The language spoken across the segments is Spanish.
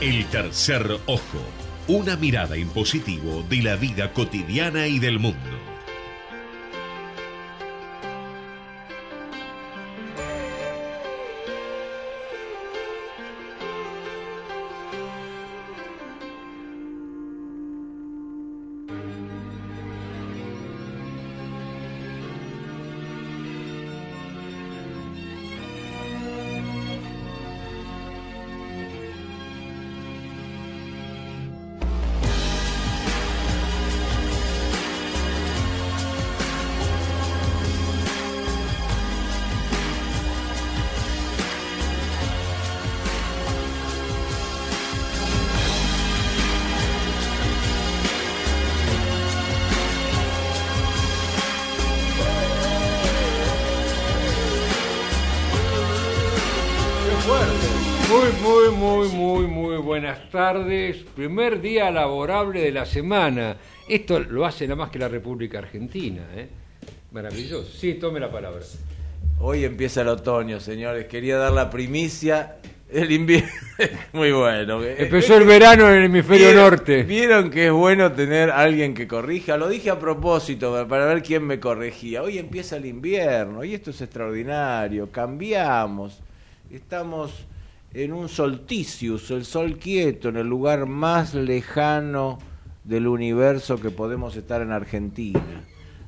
El tercer ojo, una mirada en positivo de la vida cotidiana y del mundo. Tardes. Primer día laborable de la semana. Esto lo hace nada más que la República Argentina. ¿eh? Maravilloso. Sí, tome la palabra. Hoy empieza el otoño, señores. Quería dar la primicia. El invierno. Muy bueno. Empezó el verano en el hemisferio ¿Vieron- norte. Vieron que es bueno tener alguien que corrija. Lo dije a propósito para ver quién me corregía. Hoy empieza el invierno y esto es extraordinario. Cambiamos. Estamos en un solsticius, el sol quieto, en el lugar más lejano del universo que podemos estar en Argentina.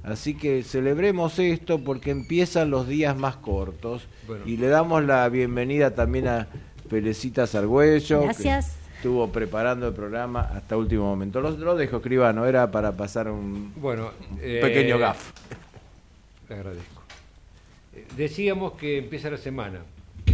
Así que celebremos esto porque empiezan los días más cortos Bueno. y le damos la bienvenida también a Felicita Sargüello. que Gracias. Estuvo preparando el programa hasta último momento. Lo, lo dejo, escribano, era para pasar un Bueno, eh, pequeño gaf. Le agradezco. Eh, Decíamos que empieza la semana,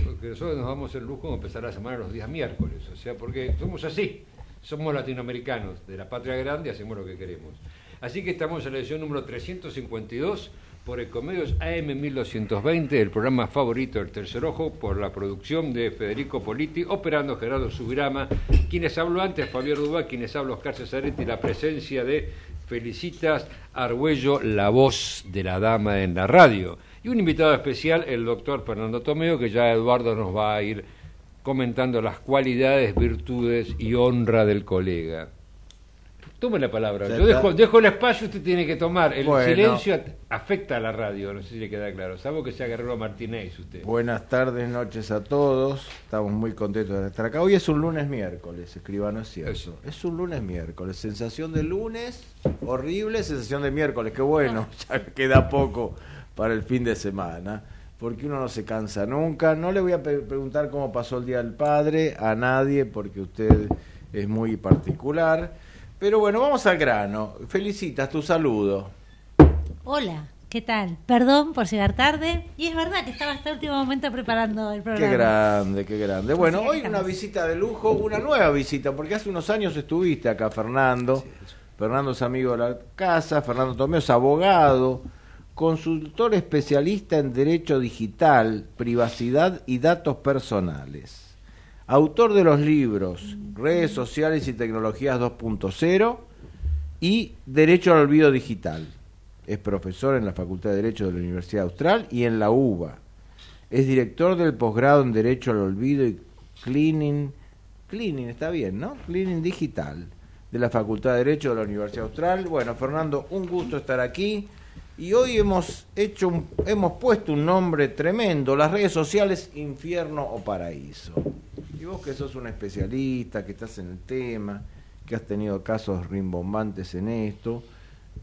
porque nosotros nos damos el lujo de empezar la semana los días miércoles, o sea, porque somos así, somos latinoamericanos, de la patria grande hacemos lo que queremos. Así que estamos en la edición número 352 por Ecomedios AM 1220, el programa favorito del Tercer Ojo, por la producción de Federico Politi, operando Gerardo Subirama, quienes habló antes, Javier Dubá, quienes habló Oscar Cesaretti, la presencia de Felicitas Argüello, la voz de la dama en la radio. Y un invitado especial, el doctor Fernando Tomeo, que ya Eduardo nos va a ir comentando las cualidades, virtudes y honra del colega. Tome la palabra. Yo dejo, dejo el espacio, usted tiene que tomar. El Bueno. silencio afecta a la radio, no sé si le queda claro. Salvo que sea Guerrero Martínez usted. Buenas tardes, noches a todos. Estamos muy contentos de estar acá. Hoy es un lunes miércoles, escribano, es cierto. Eso. Es un lunes miércoles. Sensación de lunes, horrible. Sensación de miércoles, qué bueno. Ya queda poco para el fin de semana. Porque uno no se cansa nunca. No le voy a preguntar cómo pasó el Día del Padre a nadie, porque usted es muy particular. Pero bueno, vamos al grano. Felicitas tu saludo. Hola, ¿qué tal? Perdón por llegar tarde. Y es verdad que estaba hasta el último momento preparando el programa. Qué grande, qué grande. Bueno, hoy una visita de lujo, una nueva visita, porque hace unos años estuviste acá, Fernando. Fernando es amigo de la casa, Fernando Tomeo es abogado, consultor especialista en derecho digital, privacidad y datos personales. Autor de los libros Redes sociales y tecnologías 2.0 y Derecho al olvido digital. Es profesor en la Facultad de Derecho de la Universidad Austral y en la UBA. Es director del posgrado en Derecho al Olvido y Cleaning, Cleaning está bien, ¿no? Cleaning Digital de la Facultad de Derecho de la Universidad Austral. Bueno, Fernando, un gusto estar aquí. Y hoy hemos hecho un- hemos puesto un nombre tremendo, las redes sociales infierno o paraíso. Y vos que sos un especialista, que estás en el tema, que has tenido casos rimbombantes en esto,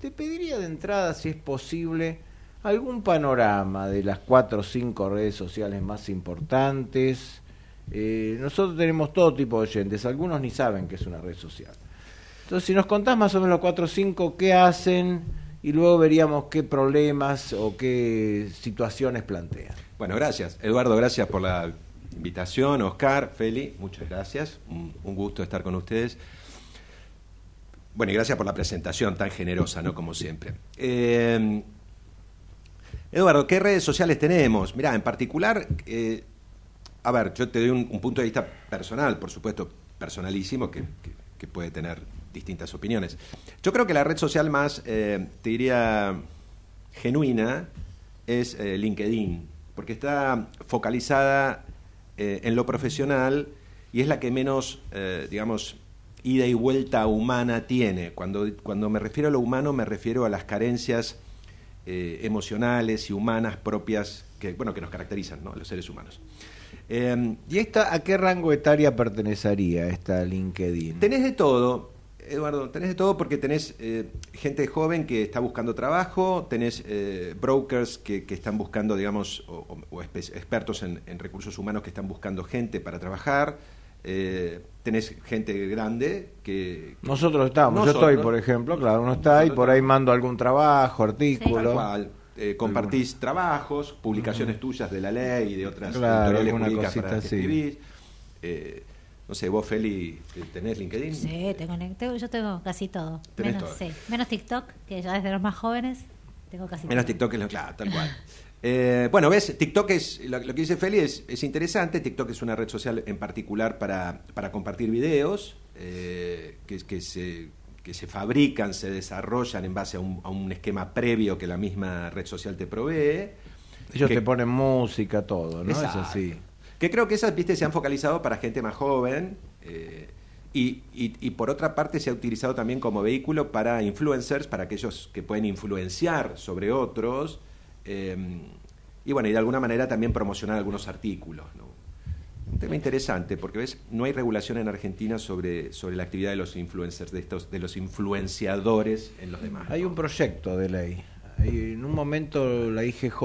te pediría de entrada, si es posible, algún panorama de las cuatro o cinco redes sociales más importantes. Eh, nosotros tenemos todo tipo de oyentes, algunos ni saben que es una red social. Entonces, si nos contás más o menos cuatro o cinco qué hacen y luego veríamos qué problemas o qué situaciones plantean. Bueno, gracias. Eduardo, gracias por la invitación. Oscar, Feli, muchas gracias. Un, gusto estar con ustedes. Bueno, y gracias por la presentación tan generosa, ¿no? Como siempre. Eh, Eduardo, ¿qué redes sociales tenemos? Mirá, en particular, eh, a ver, yo te doy un, un punto de vista personal, por supuesto, personalísimo, que- que puede tener distintas opiniones. Yo creo que la red social más, eh, te diría, genuina es eh, LinkedIn, porque está focalizada eh, en lo profesional y es la que menos, digamos, ida y vuelta humana tiene. Cuando, cuando me refiero a lo humano, me refiero a las carencias emocionales y humanas propias que, bueno, que nos caracterizan, ¿no? los seres humanos. Eh, ¿Y esta a qué rango etaria pertenecería esta LinkedIn? Tenés de todo, Eduardo, tenés de todo porque tenés eh, gente joven que está buscando trabajo, tenés eh, brokers que, que, están buscando, digamos, o, o expertos en, en, recursos humanos que están buscando gente para trabajar. Eh, tenés gente grande que... que nosotros estamos, nosotros, yo estoy, por ejemplo, claro, uno está y por ahí mando algún trabajo, artículo. Cual, eh, compartís Alguna. trabajos, publicaciones uh -huh. tuyas de la ley y de otras claro, editoriales jurídicas para que escribís. Eh, no sé, vos, Feli, ¿tenés LinkedIn? Sí, tengo, tengo, yo tengo casi todo. Menos, todo? Sí, menos TikTok, que ya desde los más jóvenes tengo casi Menos todo. TikTok, es lo, claro, tal cual. Eh, bueno, ves, TikTok es, lo, lo, que dice Feli es, es, interesante. TikTok es una red social en particular para, para compartir videos eh, que, que, se, que se fabrican, se desarrollan en base a un, a un esquema previo que la misma red social te provee. Ellos que, te ponen música, todo, ¿no? Exacto. Es así. Que creo que esas, viste, se han focalizado para gente más joven. Eh, y, y, y, por otra parte se ha utilizado también como vehículo para influencers, para aquellos que pueden influenciar sobre otros. Eh, y bueno, y de alguna manera también promocionar algunos artículos. ¿no? Un tema interesante, porque ves, no hay regulación en Argentina sobre, sobre la actividad de los influencers, de estos, de los influenciadores en los demás. Hay ¿no? un proyecto de ley. En un momento la IGJ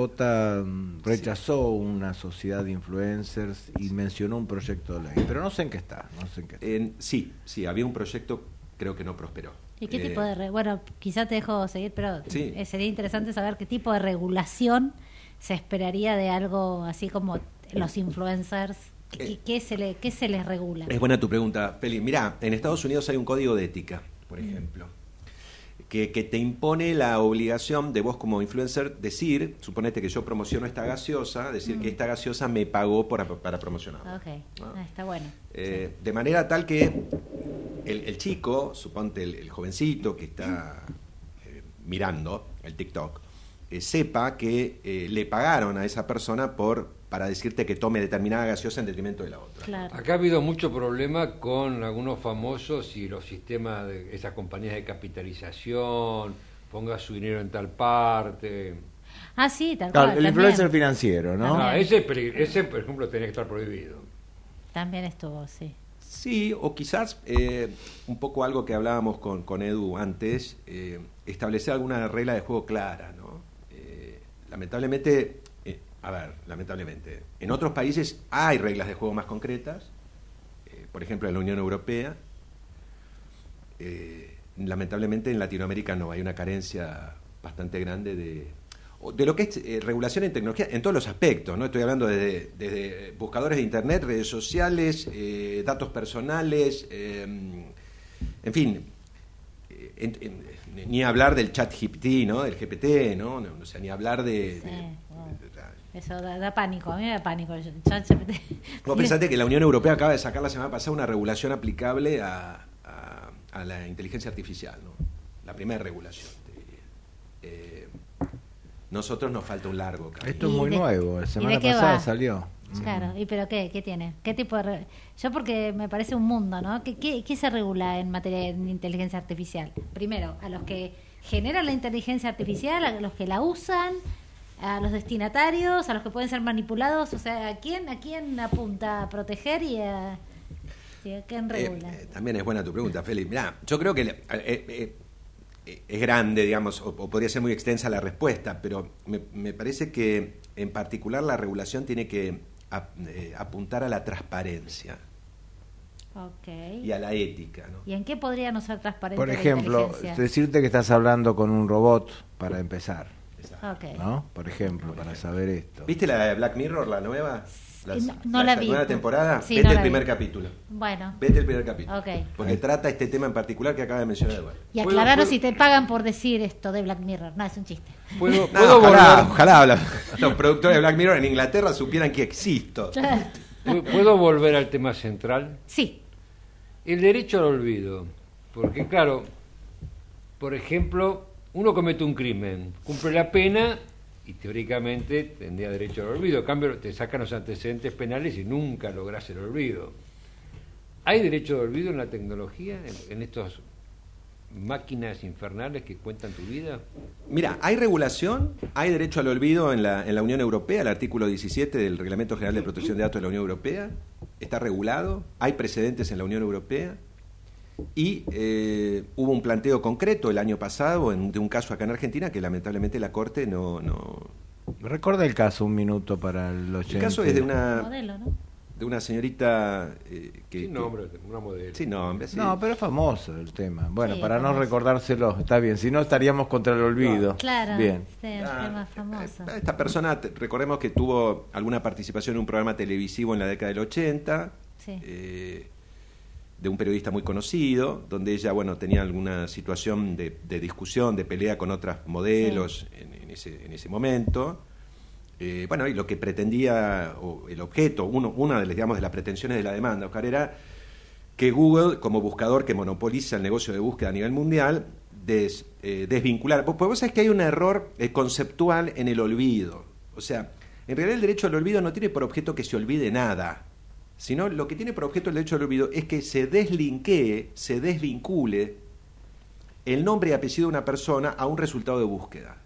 rechazó sí. una sociedad de influencers y mencionó un proyecto de ley, pero no sé en qué está. No sé en qué está. En, sí, sí, había un proyecto, creo que no prosperó. ¿Y qué eh, tipo de.? Re bueno, quizá te dejo seguir, pero sí. Eh, sería interesante saber qué tipo de regulación se esperaría de algo así como los influencers. ¿Qué, eh, qué se, le, qué se les regula? Es buena tu pregunta, Feli. Mira, en Estados Unidos hay un código de ética, por ejemplo, mm. Que, que, te impone la obligación de vos como influencer decir, suponete que yo promociono esta gaseosa, decir mm. que esta gaseosa me pagó por, para promocionarla. Ok, ¿no? ah, está bueno. Eh, sí. De manera tal que el, el chico, suponte el, el, jovencito que está eh, mirando el TikTok, eh, sepa que le pagaron a esa persona por para decirte que tome determinada gaseosa en detrimento de la otra. Claro. Acá ha habido mucho problema con algunos famosos y los sistemas de esas compañías de capitalización, ponga su dinero en tal parte. Ah, sí, tal claro, cual. El también. influencer financiero, ¿no? Ah, ese, ese, por ejemplo, tenía que estar prohibido. También estuvo, sí. Sí, o quizás eh, un poco algo que hablábamos con, con Edu antes, eh, establecer alguna regla de juego clara, ¿no? Eh, lamentablemente, a ver, lamentablemente, en otros países hay reglas de juego más concretas, eh, por ejemplo en la Unión Europea, eh, lamentablemente en Latinoamérica no, hay una carencia bastante grande de, de lo que es eh, regulación en tecnología en todos los aspectos, ¿no? Estoy hablando desde, desde buscadores de internet, redes sociales, datos personales, eh, en fin, ni hablar del chat GPT, ¿no? Del GPT, ¿no? no o sea, ni hablar de eso da, da, pánico, a mí me da pánico chat GPT. Vos pensate que la Unión Europea acaba de sacar la semana pasada una regulación aplicable a, a, a la inteligencia artificial, ¿no? La primera regulación. Eh, nosotros nos falta un largo camino. Esto es muy de, nuevo, la semana pasada va? salió. Claro, ¿y pero qué? ¿Qué tiene? ¿Qué tipo de.? Re... Yo, porque me parece un mundo, ¿no? ¿Qué, qué, qué se regula en materia de inteligencia artificial? Primero, a los que generan la inteligencia artificial, a los que la usan, a los destinatarios, a los que pueden ser manipulados, o sea, ¿a quién, a quién apunta a proteger y a, y a quién regula? Eh, eh, también es buena tu pregunta, Félix. Mirá, yo creo que eh, es grande, digamos, o, o, podría ser muy extensa la respuesta, pero me, me parece que en particular la regulación tiene que a, eh, apuntar a la transparencia. Okay. Y a la ética. ¿no? ¿Y en qué podría no ser transparente? Por ejemplo, decirte que estás hablando con un robot para empezar. Okay. ¿no? Por ejemplo, para saber esto. ¿Viste la de Black Mirror, la nueva? Las, no, no la, la vi. nueva temporada, sí, vete no el primer vi. capítulo. Bueno. Vete el primer capítulo. Okay. Porque trata este tema en particular que acaba de mencionar Eduardo. Y aclararos si te pagan por decir esto de Black Mirror. No, es un chiste. ¿Puedo, no, ¿puedo ojalá los productores de Black Mirror en Inglaterra supieran que existo. ¿Puedo volver al tema central? Sí. El derecho al olvido. Porque, claro, por ejemplo, uno comete un crimen, cumple la pena y teóricamente tendría derecho al olvido. En cambio, te sacan los antecedentes penales y nunca logras el olvido. ¿Hay derecho de olvido en la tecnología, en, en estas máquinas infernales que cuentan tu vida? Mira, hay regulación, hay derecho al olvido en la, en la Unión Europea, el artículo 17 del Reglamento General de Protección de Datos de la Unión Europea, está regulado, hay precedentes en la Unión Europea y eh, hubo un planteo concreto el año pasado en- de un caso acá en Argentina que lamentablemente la Corte no... no... Recuerda el caso un minuto para el oyente. El caso es de una, Modelo, ¿no? de una señorita eh, que... Sí, que- nombre, una modelo. Sí, nombre, sí. No, pero es famoso el tema. Bueno, Sí, para no recordárselo, está bien. Si no, estaríamos contra el olvido. Claro, Bien. sí, un Ah, tema famoso. eh, Esta persona, recordemos que tuvo alguna participación en un programa televisivo en la década del 80, Sí. eh, de un periodista muy conocido, donde ella, bueno, tenía alguna situación de, de discusión, de pelea con otras modelos en, en ese, en ese momento. Eh, bueno, y lo que pretendía, o el objeto, uno, una de, las, digamos, de las pretensiones de la demanda, Oscar, era que Google, como buscador que monopoliza el negocio de búsqueda a nivel mundial, des- eh, desvincular. Pues vos sabés que hay un error eh, conceptual en el olvido. O sea, en realidad el derecho al olvido no tiene por objeto que se olvide nada, sino lo que tiene por objeto el derecho al olvido es que se deslinkee, se desvincule el nombre y apellido de una persona a un resultado de búsqueda.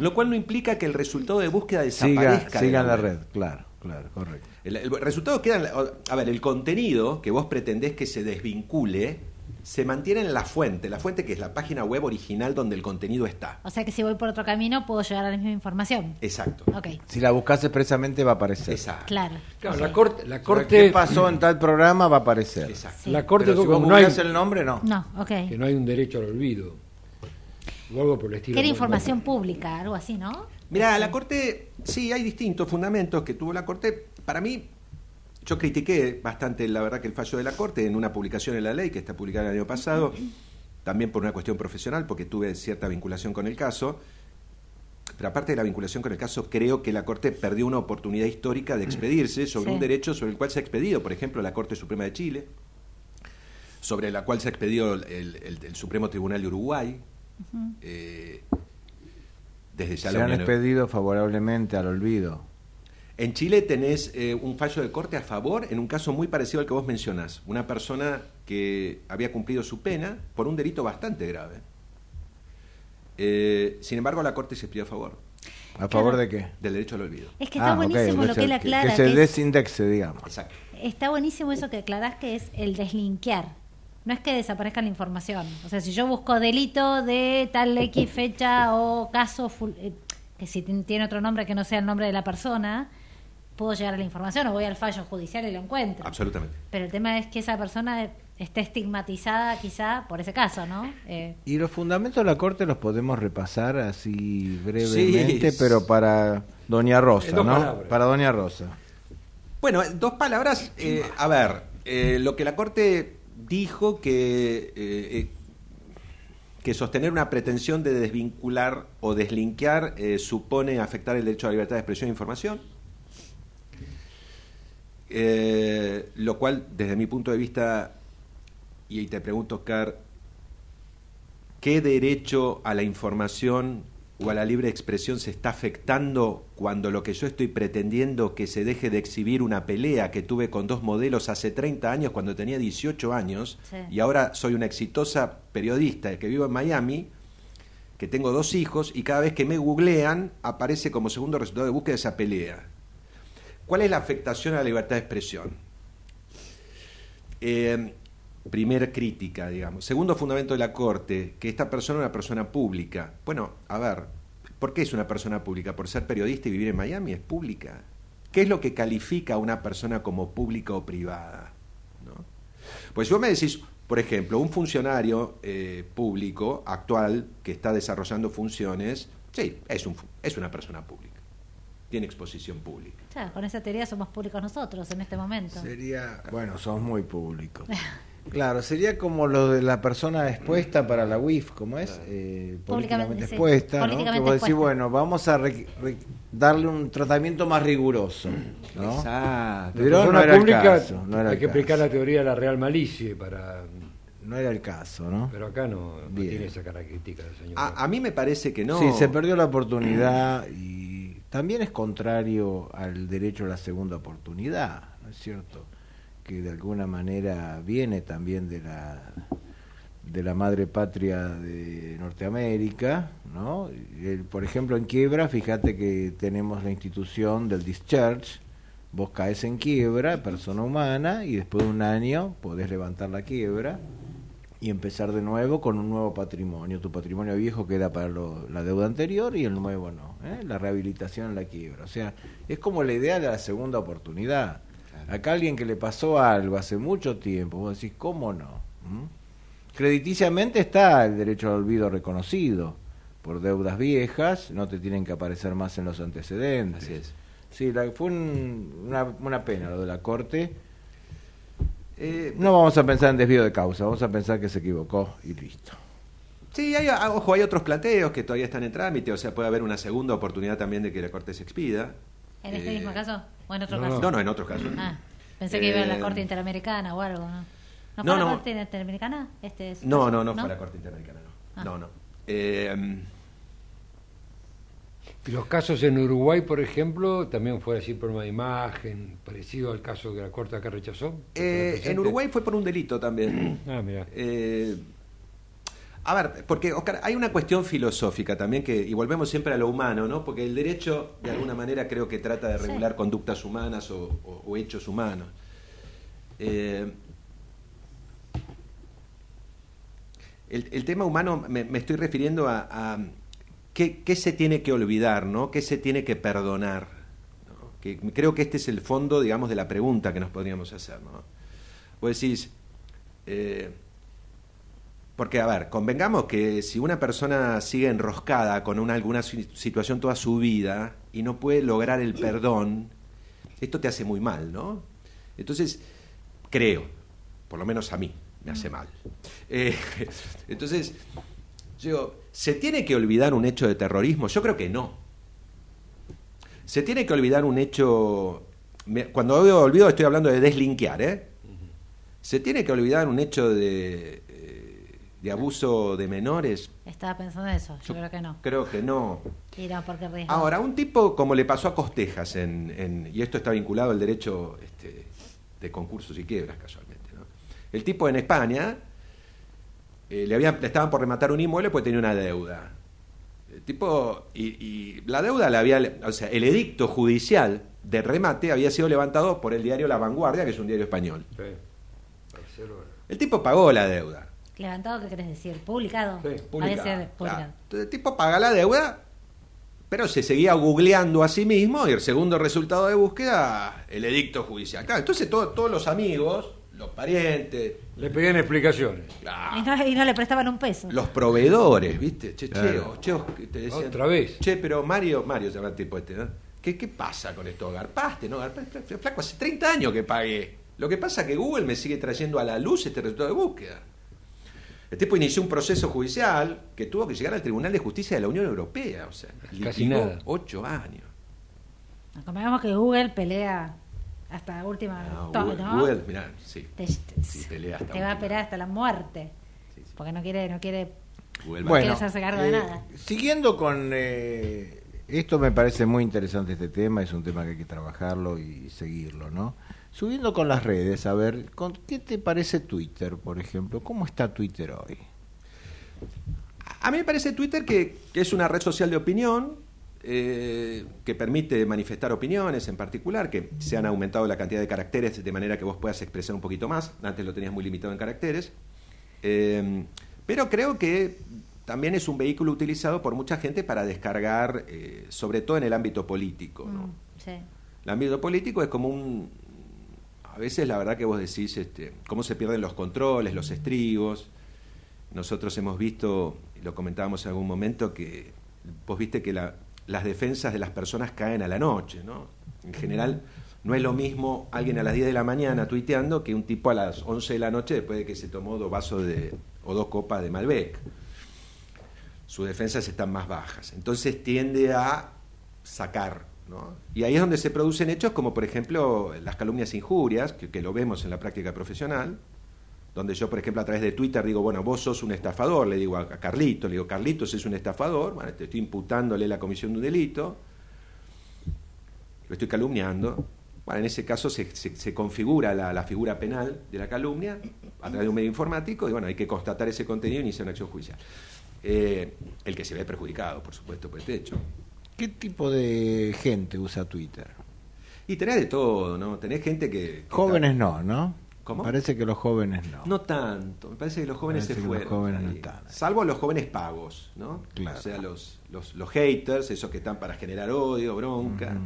Lo cual no implica que el resultado de búsqueda desaparezca. de siga en la red, claro, claro, correcto. El, el resultado queda, en la- a ver, el contenido que vos pretendés que se desvincule se mantiene en la fuente, la fuente que es la página web original donde el contenido está. O sea que si voy por otro camino puedo llegar a la misma información. Exacto. Ok, Si la buscas expresamente va a aparecer. Exacto. claro. La corte, la corte, ¿Qué pasó en tal programa? Va a aparecer. Exacto. Sí. la corte Pero si vos no hay, el nombre, no. No, ok. que no hay un derecho al olvido. O algo por el estilo. Que era información pública, algo así, ¿no? Mira, la Corte, sí, hay distintos fundamentos que tuvo la Corte. Para mí, yo critiqué bastante, la verdad, que el fallo de la Corte en una publicación en la ley que está publicada el año pasado, también por una cuestión profesional, porque tuve cierta vinculación con el caso. Pero aparte de la vinculación con el caso, creo que la Corte perdió una oportunidad histórica de expedirse sobre Sí. un derecho sobre el cual se ha expedido, por ejemplo, la Corte Suprema de Chile, sobre la cual se ha expedido el, el- el Supremo Tribunal de Uruguay. eh, desde ya Se la han expedido favorablemente al olvido. En Chile tenés eh, un fallo de corte a favor en un caso muy parecido al que vos mencionás. Una persona que había cumplido su pena por un delito bastante grave. Eh, sin embargo, la corte se expidió a favor ¿A favor de qué? del derecho al olvido. Es que está Ah, ok, buenísimo lo que él aclara. Que se que es- desindexe, digamos. Exacto. Está buenísimo eso que aclarás que es el deslinkear. No es que desaparezca la información. O sea, si yo busco delito de tal X fecha o caso, ful- eh, que si tiene otro nombre que no sea el nombre de la persona, puedo llegar a la información o voy al fallo judicial y lo encuentro. Absolutamente. Pero el tema es que esa persona esté estigmatizada quizá por ese caso, ¿no? Eh, Y los fundamentos de la Corte los podemos repasar así brevemente, Sí. pero para Doña Rosa, ¿no? palabras. Para Doña Rosa. Bueno, en dos palabras. eh, a ver, eh, lo que la Corte dijo que, que sostener una pretensión de desvincular o deslinkear eh, supone afectar el derecho a la libertad de expresión e información. Eh, lo cual, desde mi punto de vista, y te pregunto, Oscar, ¿qué derecho a la información o a la libre expresión se está afectando cuando lo que yo estoy pretendiendo que se deje de exhibir una pelea que tuve con dos modelos hace 30 años cuando tenía 18 años Sí. y ahora soy una exitosa periodista que vivo en Miami, que tengo dos hijos y cada vez que me googlean aparece como segundo resultado de búsqueda esa pelea? ¿Cuál es la afectación a la libertad de expresión? Eh, primer crítica, digamos. Segundo fundamento de la Corte, que esta persona es una persona pública. Bueno, a ver, ¿por qué es una persona pública? ¿Por ser periodista y vivir en Miami es pública? ¿Qué es lo que califica a una persona como pública o privada? ¿No? Pues si vos me decís, por ejemplo, un funcionario eh, público actual que está desarrollando funciones, sí, es una persona pública, tiene exposición pública. sea, con esa teoría somos públicos nosotros en este momento. Sería, bueno, sos muy público. Claro, sería como lo de la persona expuesta para la UIF, ¿cómo es? Eh, políticamente sí. expuesta, ¿no? Políticamente que vos decís, expuesta. bueno, vamos a re- re- darle un tratamiento más riguroso, ¿no? Exacto. Pero no era el pública caso, no era hay el que explicar caso. la teoría de la real malicia para No era el caso, ¿no? pero acá no, no tiene esa característica el señor. A, a mí me parece que no. Sí, se perdió la oportunidad y también es contrario al derecho a la segunda oportunidad, ¿no es cierto? que de alguna manera viene también de la de la madre patria de Norteamérica, ¿no? Por ejemplo, en quiebra, fíjate que tenemos la institución del discharge, vos caes en quiebra, persona humana, y después de un año podés levantar la quiebra y empezar de nuevo con un nuevo patrimonio. Tu patrimonio viejo queda para lo- la deuda anterior y el nuevo no. ¿eh? La rehabilitación la quiebra. O sea, es como la idea de la segunda oportunidad. Acá alguien que le pasó algo hace mucho tiempo, vos decís, ¿cómo no? ¿Mm? Crediticiamente está el derecho al olvido reconocido. Por deudas viejas no te tienen que aparecer más en los antecedentes. Así es. Sí, la- fue un- una, una pena lo de la Corte. Eh, No vamos a pensar en desvío de causa, vamos a pensar que se equivocó y listo. Sí, hay, ah, ojo, hay otros planteos que todavía están en trámite, o sea, puede haber una segunda oportunidad también de que la Corte se expida. ¿En este Eh, mismo caso? ¿O en otro no, caso? No, no, en otros casos. Ah, pensé que iba a la Eh, Corte Interamericana o algo, ¿no? ¿No fue No, la no. Corte Interamericana? Este es- No, no, no, fue la Corte Interamericana, no. Ah. No, no. Y los casos en Uruguay, por ejemplo, también fue así problema de imagen, parecido al caso que la Corte acá rechazó. eh, en Uruguay fue por un delito también. Ah, mira. Eh, a ver, porque Oscar, hay una cuestión filosófica también que, y volvemos siempre a lo humano, ¿no? Porque el derecho, de alguna manera, creo que trata de Sí. regular conductas humanas o, o- o hechos humanos. Eh, el, el tema humano me, me estoy refiriendo a, a qué, qué se tiene que olvidar, ¿no? ¿Qué se tiene que perdonar? ¿no? Que creo que este es el fondo, digamos, de la pregunta que nos podríamos hacer, ¿no? Vos decís, eh, porque, a ver, convengamos que si una persona sigue enroscada con una, alguna si- situación toda su vida y no puede lograr el perdón, esto te hace muy mal, ¿no? Entonces, creo, por lo menos a mí, me hace mal. Eh, entonces, yo digo, ¿se tiene que olvidar un hecho de terrorismo? Yo creo que no. ¿Se tiene que olvidar un hecho... Cuando digo olvido estoy hablando de deslinkear, ¿eh? ¿Se tiene que olvidar un hecho de, eh, de abuso de menores? Estaba pensando en eso, yo, creo que no. Creo que no. Y no, porque. Ahora, un tipo como le pasó a Costejas, en, en- y esto está vinculado al derecho este, de concursos y quiebras casualmente. ¿no? El tipo en España eh, le, habían, le estaban por rematar un inmueble porque tenía una deuda. El tipo, y, y la deuda la había, o sea, el edicto judicial de remate había sido levantado por el diario La Vanguardia, que es un diario español. Sí. El tipo pagó la deuda. ¿Levantado qué querés decir? ¿Publicado? Sí, publicado, publicado. Entonces, el tipo paga la deuda, pero se seguía googleando a sí mismo y el segundo resultado de búsqueda, el edicto judicial. Claro, entonces todo- todos los amigos, los parientes, Le pedían explicaciones. claro, Y, no, y no le prestaban un peso. los proveedores, ¿viste? Che, Claro. cheo, cheo, te decían, Otra vez. Che, pero Mario, Mario se llama el tipo este, ¿no? ¿Qué, ¿Qué pasa con esto? ¿Garpaste? ¿No? ¿Garpaste? Flaco, hace 30 años que pagué. Lo que pasa es que Google me sigue trayendo a la luz este resultado de búsqueda. El tipo inició un proceso judicial que tuvo que llegar al Tribunal de Justicia de la Unión Europea. O sea, Casi nada. ocho años. Convengamos que Google pelea hasta última. Ah, Google, ¿no? Google, mirá, sí. Te, Sí, pelea hasta te va a pelear hasta la muerte. Sí, sí. Porque no quiere, no quiere. Google No va- quiere hacerse cargo de eh, nada. Siguiendo con eh, esto me parece muy interesante este tema, es un tema que hay que trabajarlo y seguirlo, ¿no? Subiendo con las redes, a ver, ¿con ¿qué te parece Twitter, por ejemplo? ¿Cómo está Twitter hoy? A mí me parece Twitter que, que es una red social de opinión, eh, que permite manifestar opiniones en particular, que se han aumentado la cantidad de caracteres de manera que vos puedas expresar un poquito más. Antes lo tenías muy limitado en caracteres. Eh, pero creo que también es un vehículo utilizado por mucha gente para descargar, eh, sobre todo en el ámbito político. ¿no? Mm, sí. El ámbito político es como un... A veces la verdad que vos decís este, cómo se pierden los controles, los estribos. Nosotros hemos visto, y lo comentábamos en algún momento, que vos viste que la- las defensas de las personas caen a la noche, ¿no? En general, no es lo mismo alguien a las 10 de la mañana tuiteando que un tipo a las 11 de la noche después de que se tomó dos vasos de, o dos copas de Malbec. Sus defensas están más bajas. Entonces tiende a sacar, ¿no? Y ahí es donde se producen hechos como, por ejemplo, las calumnias e injurias, que, que lo vemos en la práctica profesional, donde yo, por ejemplo, a través de Twitter digo, bueno, vos sos un estafador, le digo a Carlitos, le digo, Carlitos es un estafador, bueno, te estoy imputándole la comisión de un delito, lo estoy calumniando, Bueno, en ese caso se, se- se configura la, la figura penal de la calumnia a través de un medio informático y bueno, hay que constatar ese contenido y iniciar una acción judicial. Eh, el que se ve perjudicado, por supuesto, por este hecho. ¿Qué tipo de gente usa Twitter? Y tenés de todo, ¿no? Tenés gente que... que Jóvenes está- no, ¿no? ¿Cómo? Parece que los jóvenes no. No tanto, me parece que los jóvenes Parece se los fueron. jóvenes no ahí. están ahí. Salvo los jóvenes pagos, ¿no? Claro. O sea, los, los, los haters, esos que están para generar odio, bronca.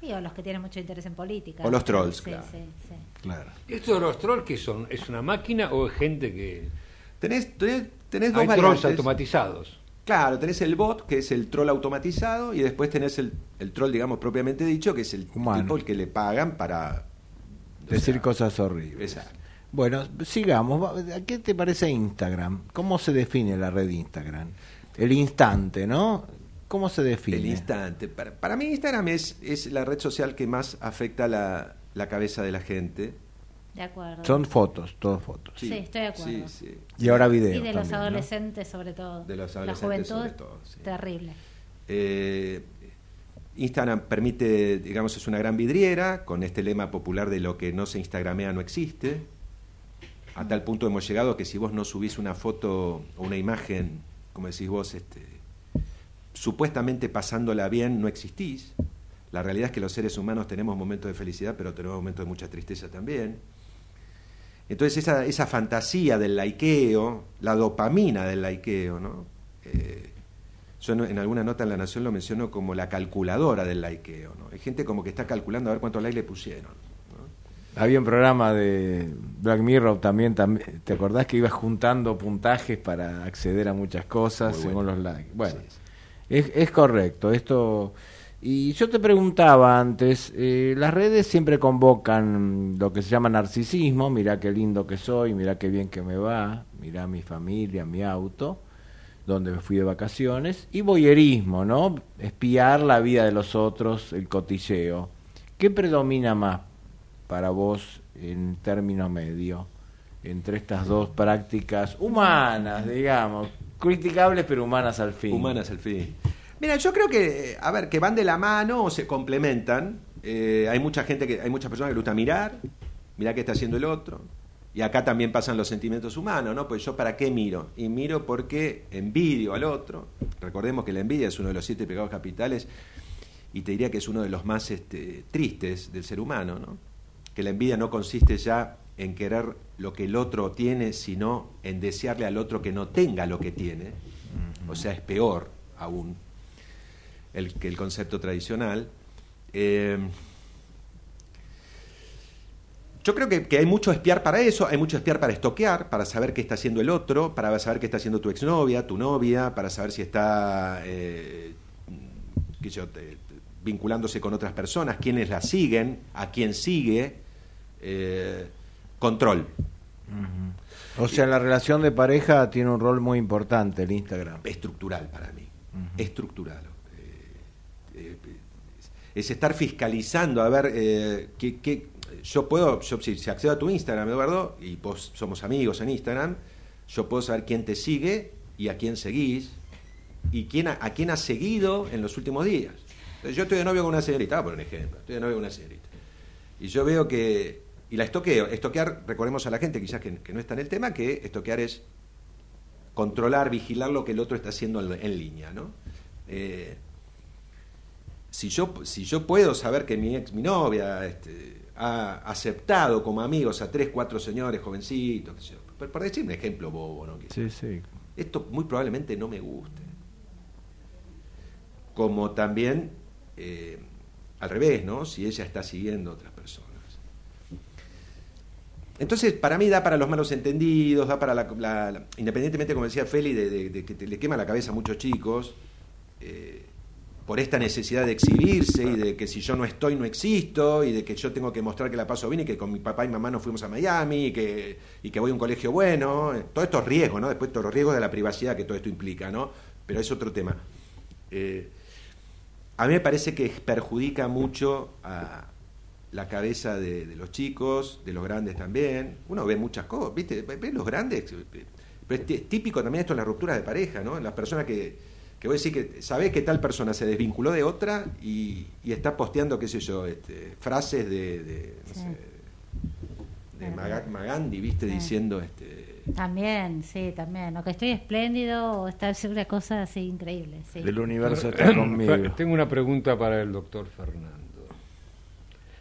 Sí, o los que tienen mucho interés en política. O los trolls, Sí, claro. sí, sí. Claro. ¿Esto de los trolls qué son? ¿Es una máquina o es gente que.? Tenés, tenés, tenés dos Hay trolls variantes. automatizados. Claro, tenés el bot, que es el troll automatizado, y después tenés el, el troll, digamos, propiamente dicho, que es el Humano. tipo el que le pagan para... Decir sea, cosas horribles. Exacto. Bueno, sigamos. Va- ¿A ¿Qué te parece Instagram? ¿Cómo se define la red Instagram? El instante, ¿no? ¿Cómo se define? El instante. Para, para mí Instagram es, es la red social que más afecta la, la cabeza de la gente. De acuerdo. Son fotos, todas fotos. Sí, estoy de acuerdo. Sí, sí. Y ahora video. y de los también, ¿no? adolescentes sobre todo. De los La adolescentes juventud, sobre todo, sí. terrible. Eh, Instagram permite, digamos, es una gran vidriera, con este lema popular de lo que no se instagramea no existe. A tal punto hemos llegado que si vos no subís una foto o una imagen, como decís vos, este, supuestamente pasándola bien, no existís. La realidad es que los seres humanos tenemos momentos de felicidad, pero tenemos momentos de mucha tristeza también. Entonces esa, esa fantasía del laiqueo, la dopamina del laiqueo, ¿no? Eh, yo en, en alguna nota en La Nación lo menciono como la calculadora del laiqueo, ¿no? Hay gente como que está calculando a ver cuántos likes le pusieron. ¿no? Había un programa de Black Mirror también, también. ¿Te acordás que ibas juntando puntajes para acceder a muchas cosas Muy según bueno. los likes? Bueno, Sí, sí. Es, es correcto. Esto. Y yo te preguntaba antes, eh, las redes siempre convocan lo que se llama narcisismo, mirá qué lindo que soy, mirá qué bien que me va, mirá mi familia, mi auto, donde me fui de vacaciones, y voyerismo, ¿no? Espiar la vida de los otros, el cotilleo. ¿Qué predomina más para vos en término medio entre estas dos prácticas humanas, digamos, criticables pero humanas al fin? Humanas al fin. Mira, yo creo que, a ver, que van de la mano o se complementan. Eh, hay mucha gente que, hay muchas personas que les gusta mirar, mirar qué está haciendo el otro. Y acá también pasan los sentimientos humanos, ¿no? Pues yo para qué miro? Y miro porque envidio al otro. Recordemos que la envidia es uno de los siete pecados capitales y te diría que es uno de los más este, tristes del ser humano, ¿no? Que la envidia no consiste ya en querer lo que el otro tiene, sino en desearle al otro que no tenga lo que tiene. O sea, es peor aún el, que el concepto tradicional. Eh, yo creo que, que hay mucho espiar para eso, hay mucho espiar para estoquear, para saber qué está haciendo el otro, para saber qué está haciendo tu exnovia, tu novia, para saber si está eh, qué sé yo, te- te- vinculándose con otras personas, quiénes la siguen, a quién sigue. eh, control. O sea, la relación de pareja tiene un rol muy importante el Instagram. estructural para mí, estructural. Eh, es estar fiscalizando, a ver, qué, qué- yo puedo, si, accedo a tu Instagram, Eduardo, y vos somos amigos en Instagram, yo puedo saber quién te sigue y a quién seguís, y quién a, quién has seguido en los últimos días. Yo estoy de novio con una señorita, poner un ejemplo, estoy de novio con una señorita, y yo veo que, y la estoqueo, estoquear, recordemos a la gente quizás que, no está en el tema, que estoquear es controlar, vigilar lo que el otro está haciendo en, en línea, ¿no? Eh, si yo, si yo puedo saber que mi ex, mi novia, este, ha aceptado como amigos a tres, cuatro señores jovencitos, qué sé yo, por decir un ejemplo bobo, ¿no? Sí, sí. esto muy probablemente no me guste. Como también eh, al revés, ¿no? Si ella está siguiendo a otras personas. Entonces, para mí da para los malos entendidos, da para la, la- la- independientemente, como decía Feli, de, de- de que te- le quema la cabeza a muchos chicos, eh, por esta necesidad de exhibirse y de que si yo no estoy no existo y de que yo tengo que mostrar que la paso bien y que con mi papá y mamá nos fuimos a Miami y que, y que voy a un colegio bueno, eh, todos estos riesgos, ¿no? Después todos los riesgos de la privacidad que todo esto implica, ¿no? Pero es otro tema. Eh, a mí me parece que perjudica mucho a la cabeza de, de los chicos, de los grandes también. Uno ve muchas cosas, ¿viste? Ve los grandes. eh, Pero es tí- típico también esto en las rupturas de pareja, ¿no? Las personas que, Que vos decís que sabés que tal persona se desvinculó de otra y, y está posteando, qué sé yo, este, frases de, de, no Sí. sé, de Claro. Maga- Magandhi, viste, Sí. diciendo este, También, sí, también. O que estoy espléndido o está es una cosa así increíble. Sí. Del universo está conmigo. Tengo una pregunta para el doctor Fernando.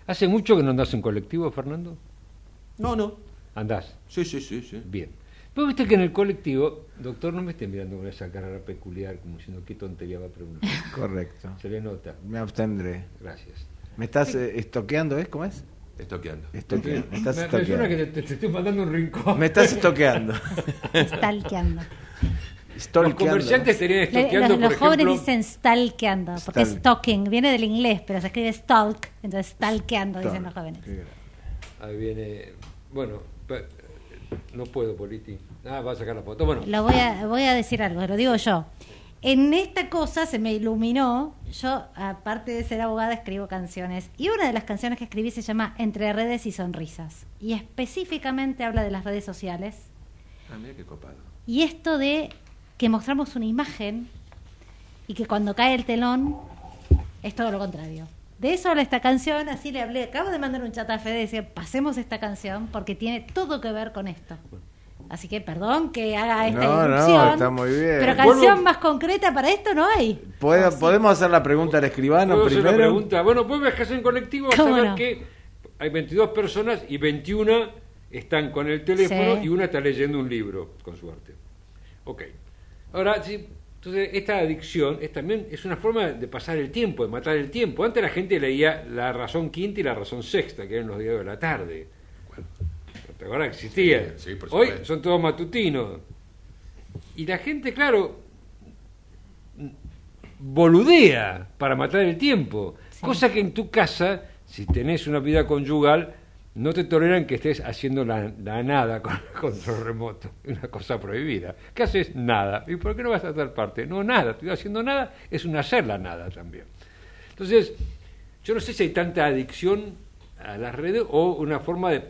¿Hace mucho que no andás en colectivo, Fernando? No, no. Andás. Sí, sí, sí, sí. Bien. Pero viste que en el colectivo, doctor, no me esté mirando con esa cara peculiar, como diciendo qué tontería va a preguntar. Correcto. Se le nota. Me abstendré. Gracias. ¿Me estás eh, estoqueando, es? ¿Cómo es? Estoqueando. Estoqueando. Me estás Me, estoqueando. que te, te estoy mandando un rincón. Me estás estoqueando. Stalkeando. Los comerciantes estarían Le- estoqueando, los, por los jóvenes ejemplo... dicen stalkeando, porque Stalk. stalking viene del inglés, pero se escribe stalk, entonces stalkeando dicen los jóvenes. Ahí viene... Bueno, no puedo, Politi. Ah, va a sacar la foto. Bueno, Lo voy a, voy a decir algo, lo digo yo. En esta cosa se me iluminó. Yo, aparte de ser abogada, escribo canciones. Y una de las canciones que escribí se llama Entre redes y sonrisas. Y específicamente habla de las redes sociales. Ah, mira qué copado. Y esto de que mostramos una imagen y que cuando cae el telón es todo lo contrario. De eso habla esta canción, así le hablé. Acabo de mandar un chat a Fede y decir, pasemos esta canción porque tiene todo que ver con esto. Así que perdón que haga esta No, no, está muy bien. Pero canción más concreta para esto no hay. ¿Puedo- ¿Podemos hacer la pregunta al escribano ¿puedo hacer primero? una pregunta? Bueno, vos viajas en colectivo a ¿Cómo saber no? que hay 22 personas y 21 están con el teléfono Sí. y una está leyendo un libro, con suerte. Ok. Ahora, sí, entonces esta adicción es también es una forma de pasar el tiempo, de matar el tiempo. Antes la gente leía la razón quinta y la razón sexta, que eran los días de la tarde. ¿Te acuerdas que existía? Sí, sí, por Hoy son todos matutinos. Y la gente, claro, boludea para matar el tiempo. Cosa que en tu casa, si tenés una vida conyugal, no te toleran que estés haciendo la, la nada con el control remoto. Una cosa prohibida. ¿Qué haces? Nada. ¿Y por qué no vas a dar parte? No, nada. Estoy haciendo nada, es un hacer la nada también. Entonces, yo no sé si hay tanta adicción a las redes o una forma de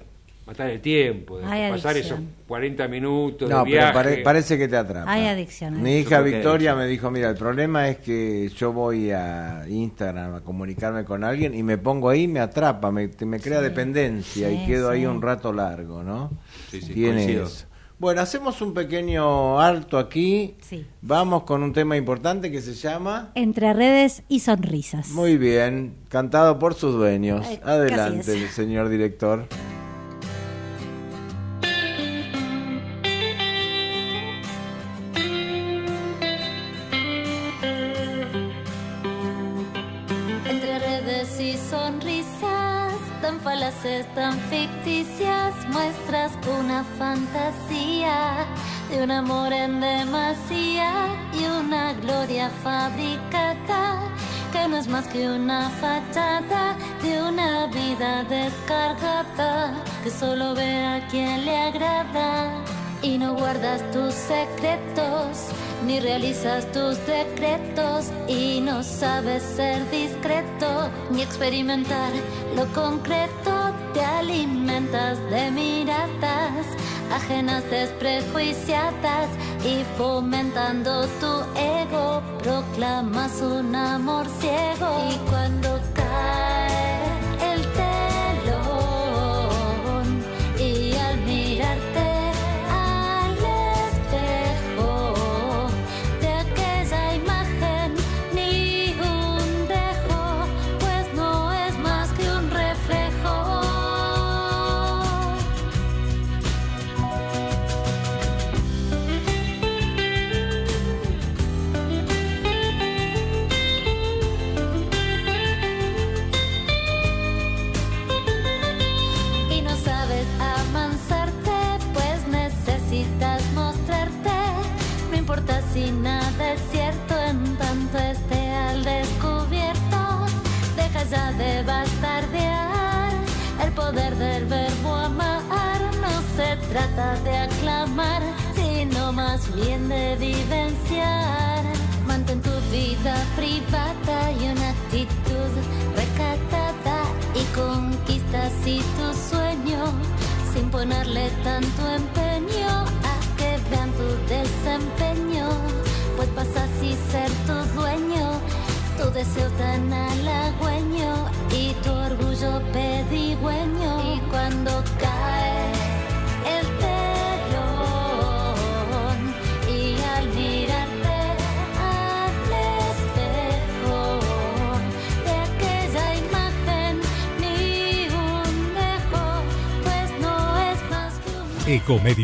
matar el tiempo, de Hay pasar esos adicción. 40 minutos No, de pero pare- parece que te atrapa. Hay adicción, ¿eh? Mi hija Victoria me dijo, mira, el problema es que yo voy a Instagram a comunicarme con alguien y me pongo ahí, me atrapa, me, crea Sí. dependencia y Sí, quedo ahí un rato largo, ¿no? Sí, sí, Tiene coincido. eso. Bueno, hacemos un pequeño alto aquí. Sí. Vamos con un tema importante que se llama... Entre redes y sonrisas. Muy bien, cantado por sus dueños. Ay, Adelante, señor director. Fantasía de un amor en demasía y una gloria fabricada que no es más que una fachada de una vida descargada que solo ve a quien le agrada y no guardas tus secretos, ni realizas tus decretos, y no sabes ser discreto, ni experimentar lo concreto, te alimentas de miradas ajenas desprejuiciadas y fomentando tu ego, proclamas un amor ciego. Y cuando cae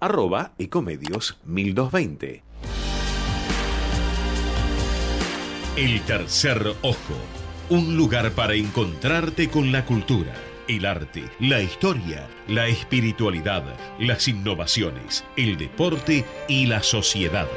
arroba ecomedios 1220. El tercer ojo, un lugar para encontrarte con la cultura, el arte, la historia, la espiritualidad, las innovaciones, el deporte y la sociedad.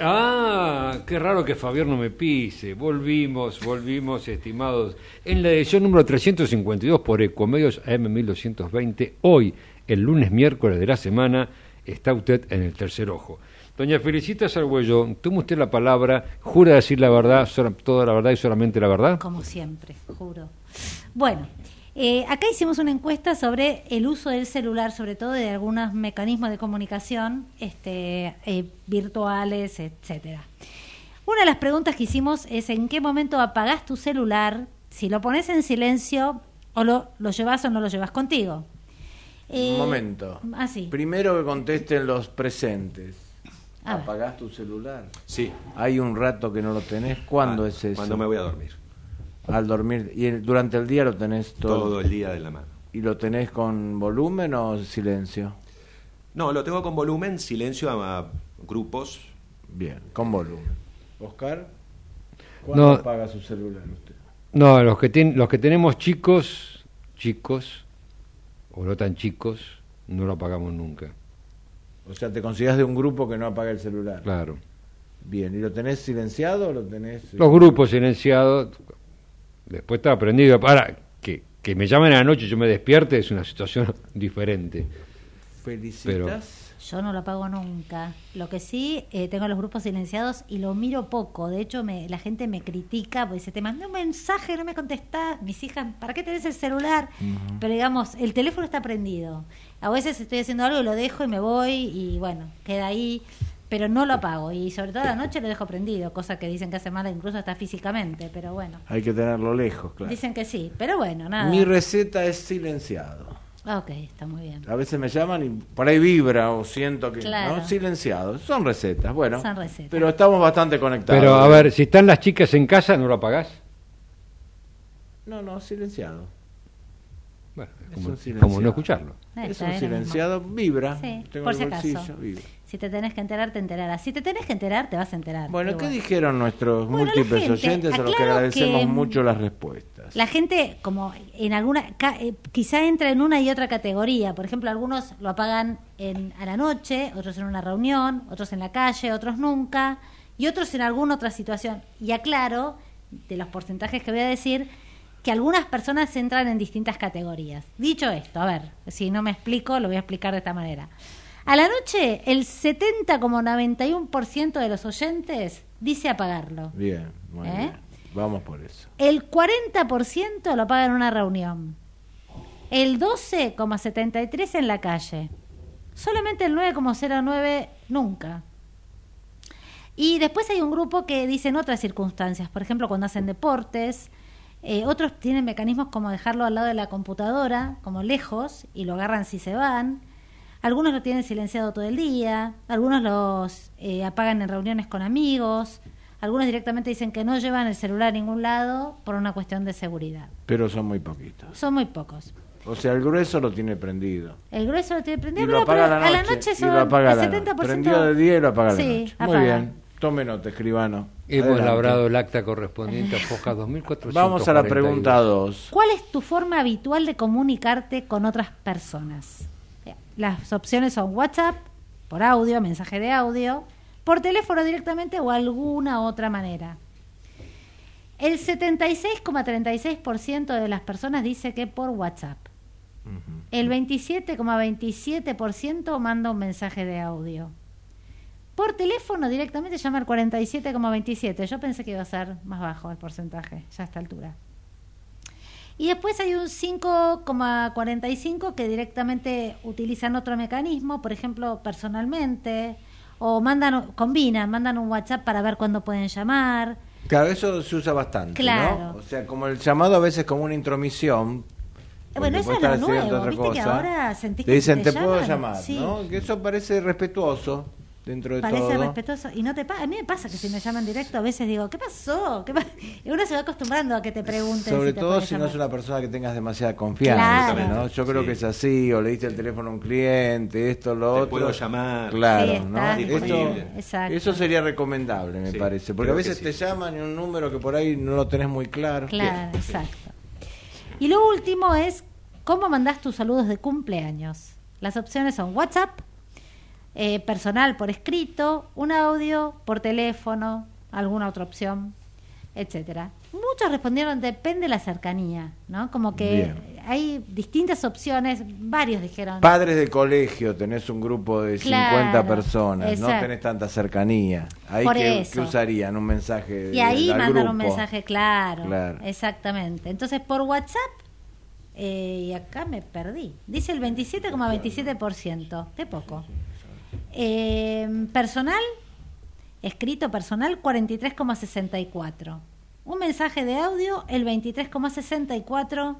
Ah, qué raro que Fabián no me pise. Volvimos, volvimos, estimados. En la edición número 352 por Ecomedios AM1220, hoy, el lunes miércoles de la semana, está usted en el tercer ojo. Doña Felicita Sargüello, toma usted la palabra, jura decir la verdad, toda la verdad y solamente la verdad. Como siempre, juro. Bueno, eh, acá hicimos una encuesta sobre el uso del celular, sobre todo de algunos mecanismos de comunicación este, eh, virtuales, etcétera. Una de las preguntas que hicimos es en qué momento apagás tu celular, si lo pones en silencio o lo, lo llevas o no lo llevas contigo. Eh, Un momento. Ah, sí. Primero que contesten los presentes. A ver. ¿Apagás tu celular? Sí. Hay un rato que no lo tenés. ¿Cuándo Ah, es eso? Cuando me voy a dormir. Al dormir. ¿Y el- durante el día lo tenés todo? Todo el día de la mano. ¿Y lo tenés con volumen o silencio? No, lo tengo con volumen, silencio a, a grupos. Bien, con volumen. Oscar, ¿cuándo No. apaga su celular usted? No, los que, ten- los que tenemos chicos, chicos, o no tan chicos, no lo apagamos nunca. O sea, te consideras de un grupo que no apaga el celular. Claro. Bien, ¿y lo tenés silenciado o lo tenés...? Los grupos silenciados, después está aprendido. Ahora, que, que me llamen a la noche y yo me despierte es una situación diferente. ¿Felicitas? Yo no lo apago nunca. Lo que sí, eh, tengo los grupos silenciados y lo miro poco. De hecho, me, la gente me critica porque dice, te mandé un mensaje, no me contestás. Mis hijas, ¿para qué tenés el celular? Pero digamos, el teléfono está prendido. A veces estoy haciendo algo y lo dejo y me voy y bueno, queda ahí. Pero no lo apago y sobre todo a la noche lo dejo prendido, cosa que dicen que hace mal incluso hasta físicamente. Pero bueno, Hay que tenerlo lejos, claro. dicen que sí. Pero bueno, nada. Mi receta es silenciado. Ok, está muy bien. A veces me llaman y por ahí vibra o siento que... Claro. ¿no? Silenciado. Son recetas, bueno. Son recetas. Pero estamos bastante conectados. Pero a ver, si están las chicas en casa, ¿no lo apagás? No, no, silenciado. Como, no escucharlo. Es un silenciado, vibra. Sí, Tengo por si acaso. bolsillo, vibra. Si te tenés que enterar, te enterarás. Si te tenés que enterar, te vas a enterar. Bueno, Pero ¿qué dijeron nuestros Bueno, múltiples gente, oyentes a los que agradecemos que, mucho las respuestas? La gente, como en alguna, ca- eh, quizá entra en una y otra categoría. Por ejemplo, algunos lo apagan en, a la noche, otros en una reunión, otros en la calle, otros nunca, y otros en alguna otra situación. Y aclaro, de los porcentajes que voy a decir, que algunas personas entran en distintas categorías. Dicho esto, a ver, si no me explico, lo voy a explicar de esta manera. A la noche, el 70,91% de los oyentes dice apagarlo. Bien, muy ¿Eh? bien. Vamos por eso. El 40% lo paga en una reunión. El 12,73% en la calle. Solamente el 9,09% nunca. Y después hay un grupo que dice en otras circunstancias, por ejemplo, cuando hacen deportes. Eh, otros tienen mecanismos como dejarlo al lado de la computadora, como lejos, y lo agarran si se van. Algunos lo tienen silenciado todo el día, algunos los eh, apagan en reuniones con amigos, algunos directamente dicen que no llevan el celular a ningún lado por una cuestión de seguridad. Pero son muy poquitos. Son muy pocos. O sea, el grueso lo tiene prendido. El grueso lo tiene Y prendido, lo pero, apaga pero a la noche. y son lo apaga a el la 70%. noche. Prendió de día y lo apaga a la Sí, noche. Muy apaga. bien. Tome nota, escribano. Hemos Adelante. labrado el acta correspondiente a Foja 2442. Vamos a la pregunta 2. ¿Cuál es tu forma habitual de comunicarte con otras personas? Las opciones son WhatsApp, por audio, mensaje de audio, por teléfono directamente o alguna otra manera. El 76,36% de las personas dice que por WhatsApp. El 27,27% manda un mensaje de audio. Por teléfono directamente llama al 47,27. Yo pensé que iba a ser más bajo el porcentaje ya a esta altura. Y después hay un 5,45 que directamente utilizan otro mecanismo, por ejemplo, personalmente, o mandan, combinan, mandan un WhatsApp para ver cuándo pueden llamar. Claro, eso se usa bastante, Claro. ¿no? O sea, como el llamado a veces como una intromisión. Eh, bueno, eso es lo nuevo, otra viste que cosa. ahora sentís Te que dicen, si te, te puedo llamar, sí. ¿no? Que eso parece respetuoso dentro de Parece todo. respetuoso. Y no te pa- a mí me pasa que si me llaman directo a veces digo, ¿qué pasó? ¿Qué pa-?" Y uno se va acostumbrando a que te pregunten. Sobre si te todo si no es una persona que tengas demasiada confianza, Claro. ¿no? Yo creo Sí. que es así, o le diste el teléfono a un cliente, esto, lo Te otro. puedo llamar. Claro, Sí, ¿no? está Eso, disponible. Exacto. eso sería recomendable, me Sí, parece, porque a veces sí. te llaman y un número que por ahí no lo tenés muy claro. Claro, exacto. Y lo último es cómo mandás tus saludos de cumpleaños. Las opciones son WhatsApp, eh, personal por escrito, un audio por teléfono, alguna otra opción, etcétera. Muchos respondieron depende de la cercanía, ¿no? Como que Bien. hay distintas opciones, varios dijeron. Padres de colegio, tenés un grupo de 50 Claro, personas, no tenés tanta cercanía. Ahí que, usarían un mensaje y ahí mandan un mensaje claro, Claro. exactamente. Entonces por WhatsApp, eh, y acá me perdí, dice el 27,27%, de poco. Eh, personal, escrito personal, 43,64. Un mensaje de audio, el 23,64.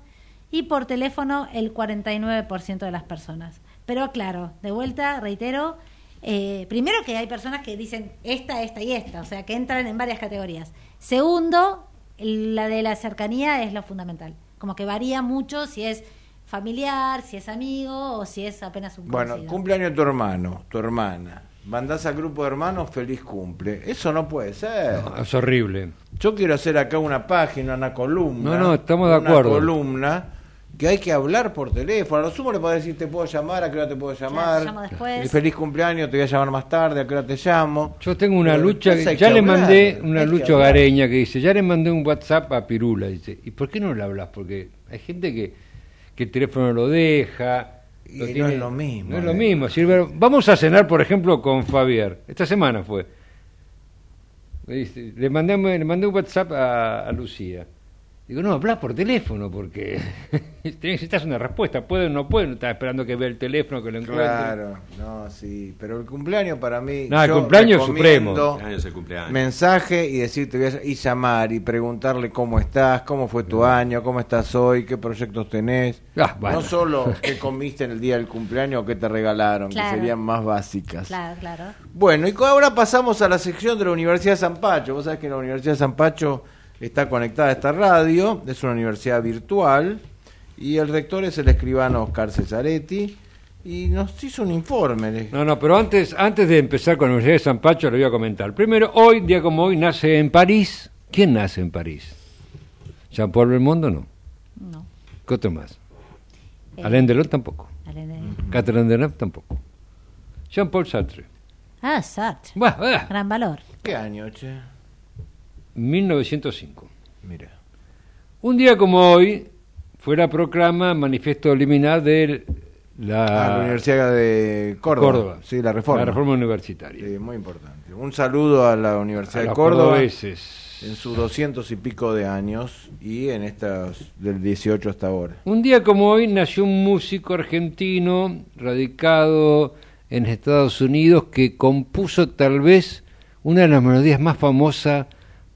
Y por teléfono, el 49% de las personas. Pero claro, de vuelta, reitero, eh, primero que hay personas que dicen esta, esta y esta, o sea, que entran en varias categorías. Segundo, la de la cercanía es lo fundamental. Como que varía mucho si es familiar, si es amigo o si es apenas un Bueno, conocido. cumpleaños tu hermano, tu hermana. Mandás al grupo de hermanos, feliz cumple. Eso no puede ser. No, es horrible. Yo quiero hacer acá una página, una columna. No, no, estamos de una acuerdo. columna que hay que hablar por teléfono. A lo sumo le podés decir, te puedo llamar, a qué hora te puedo llamar. llamo después. Y feliz cumpleaños, te voy a llamar más tarde, a qué hora te llamo. Yo tengo una Pero lucha, hay ya que le hablar, mandé una hay que lucha hogareña que dice, ya le mandé un WhatsApp a Pirula, dice, ¿y por qué no le hablas? Porque hay gente que, que el teléfono lo deja. Y no es lo mismo, No es lo mismo. Silver. Vamos a cenar, por ejemplo, con Fabián. Esta semana fue. Le mandé, le mandé un WhatsApp a, a Lucía. Digo, no, habla por teléfono porque necesitas una respuesta. Puede o no puede, no estás esperando que vea el teléfono, que lo encuentre. Claro, no, sí. Pero el cumpleaños para mí. No, el cumpleaños es supremo. Cumpleaños es el cumpleaños. Mensaje y decirte, voy a- y llamar y preguntarle cómo estás, cómo fue tu año, cómo estás hoy, qué proyectos tenés. Ah, bueno. No solo qué comiste en el día del cumpleaños o qué te regalaron, Claro. que serían más básicas. Claro, claro. Bueno, y ahora pasamos a la sección de la Universidad de San Pacho. Vos sabés que la Universidad de San Pacho está conectada a esta radio, es una universidad virtual, y el rector es el escribano Oscar Cesaretti, y nos hizo un informe. de- No, no, pero antes, antes de empezar con la Universidad de San Pacho, le voy a comentar. Primero, hoy, día como hoy, nace en París. ¿Quién nace en París? Jean-Paul Belmondo, no. No. ¿Qué otro más? Eh, Alain Delon tampoco. Alain de- Catherine Deneuve tampoco. Jean-Paul Sartre. Ah, Sartre. Buah, buah. Gran valor. ¿Qué año, che? 1905. Mira. Un día como hoy, fue la proclama manifiesto liminar de la, Ah, la Universidad de Córdoba. Córdoba. Sí, la reforma. La reforma universitaria. Sí, muy importante. Un saludo a la Universidad A de Córdoba cordobeses. en sus doscientos y pico de años y en estas del 18 hasta ahora. Un día como hoy nació un músico argentino radicado en Estados Unidos que compuso tal vez una de las melodías más famosas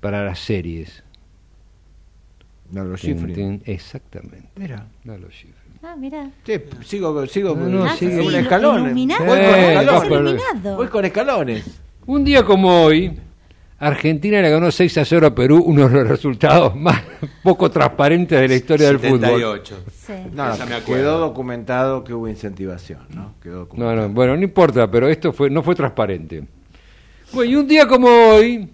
para las series. Lalo Tin, Schifrin. tin, Exactamente. Mira. Lalo Schifrin. Ah, mira. Sí, sigo, sigo No, no, Ah, sí, escalones. iluminado. Voy con escalones. Voy con escalones. Un día como hoy, Argentina le ganó 6 a 0 a Perú, uno de los resultados más poco transparentes de la historia del fútbol. 78. Sí. No, me acuerdo. quedó documentado que hubo incentivación, ¿no? Quedó No, documentado. no, bueno, no importa, pero esto fue, no fue transparente. Bueno, y un día como hoy,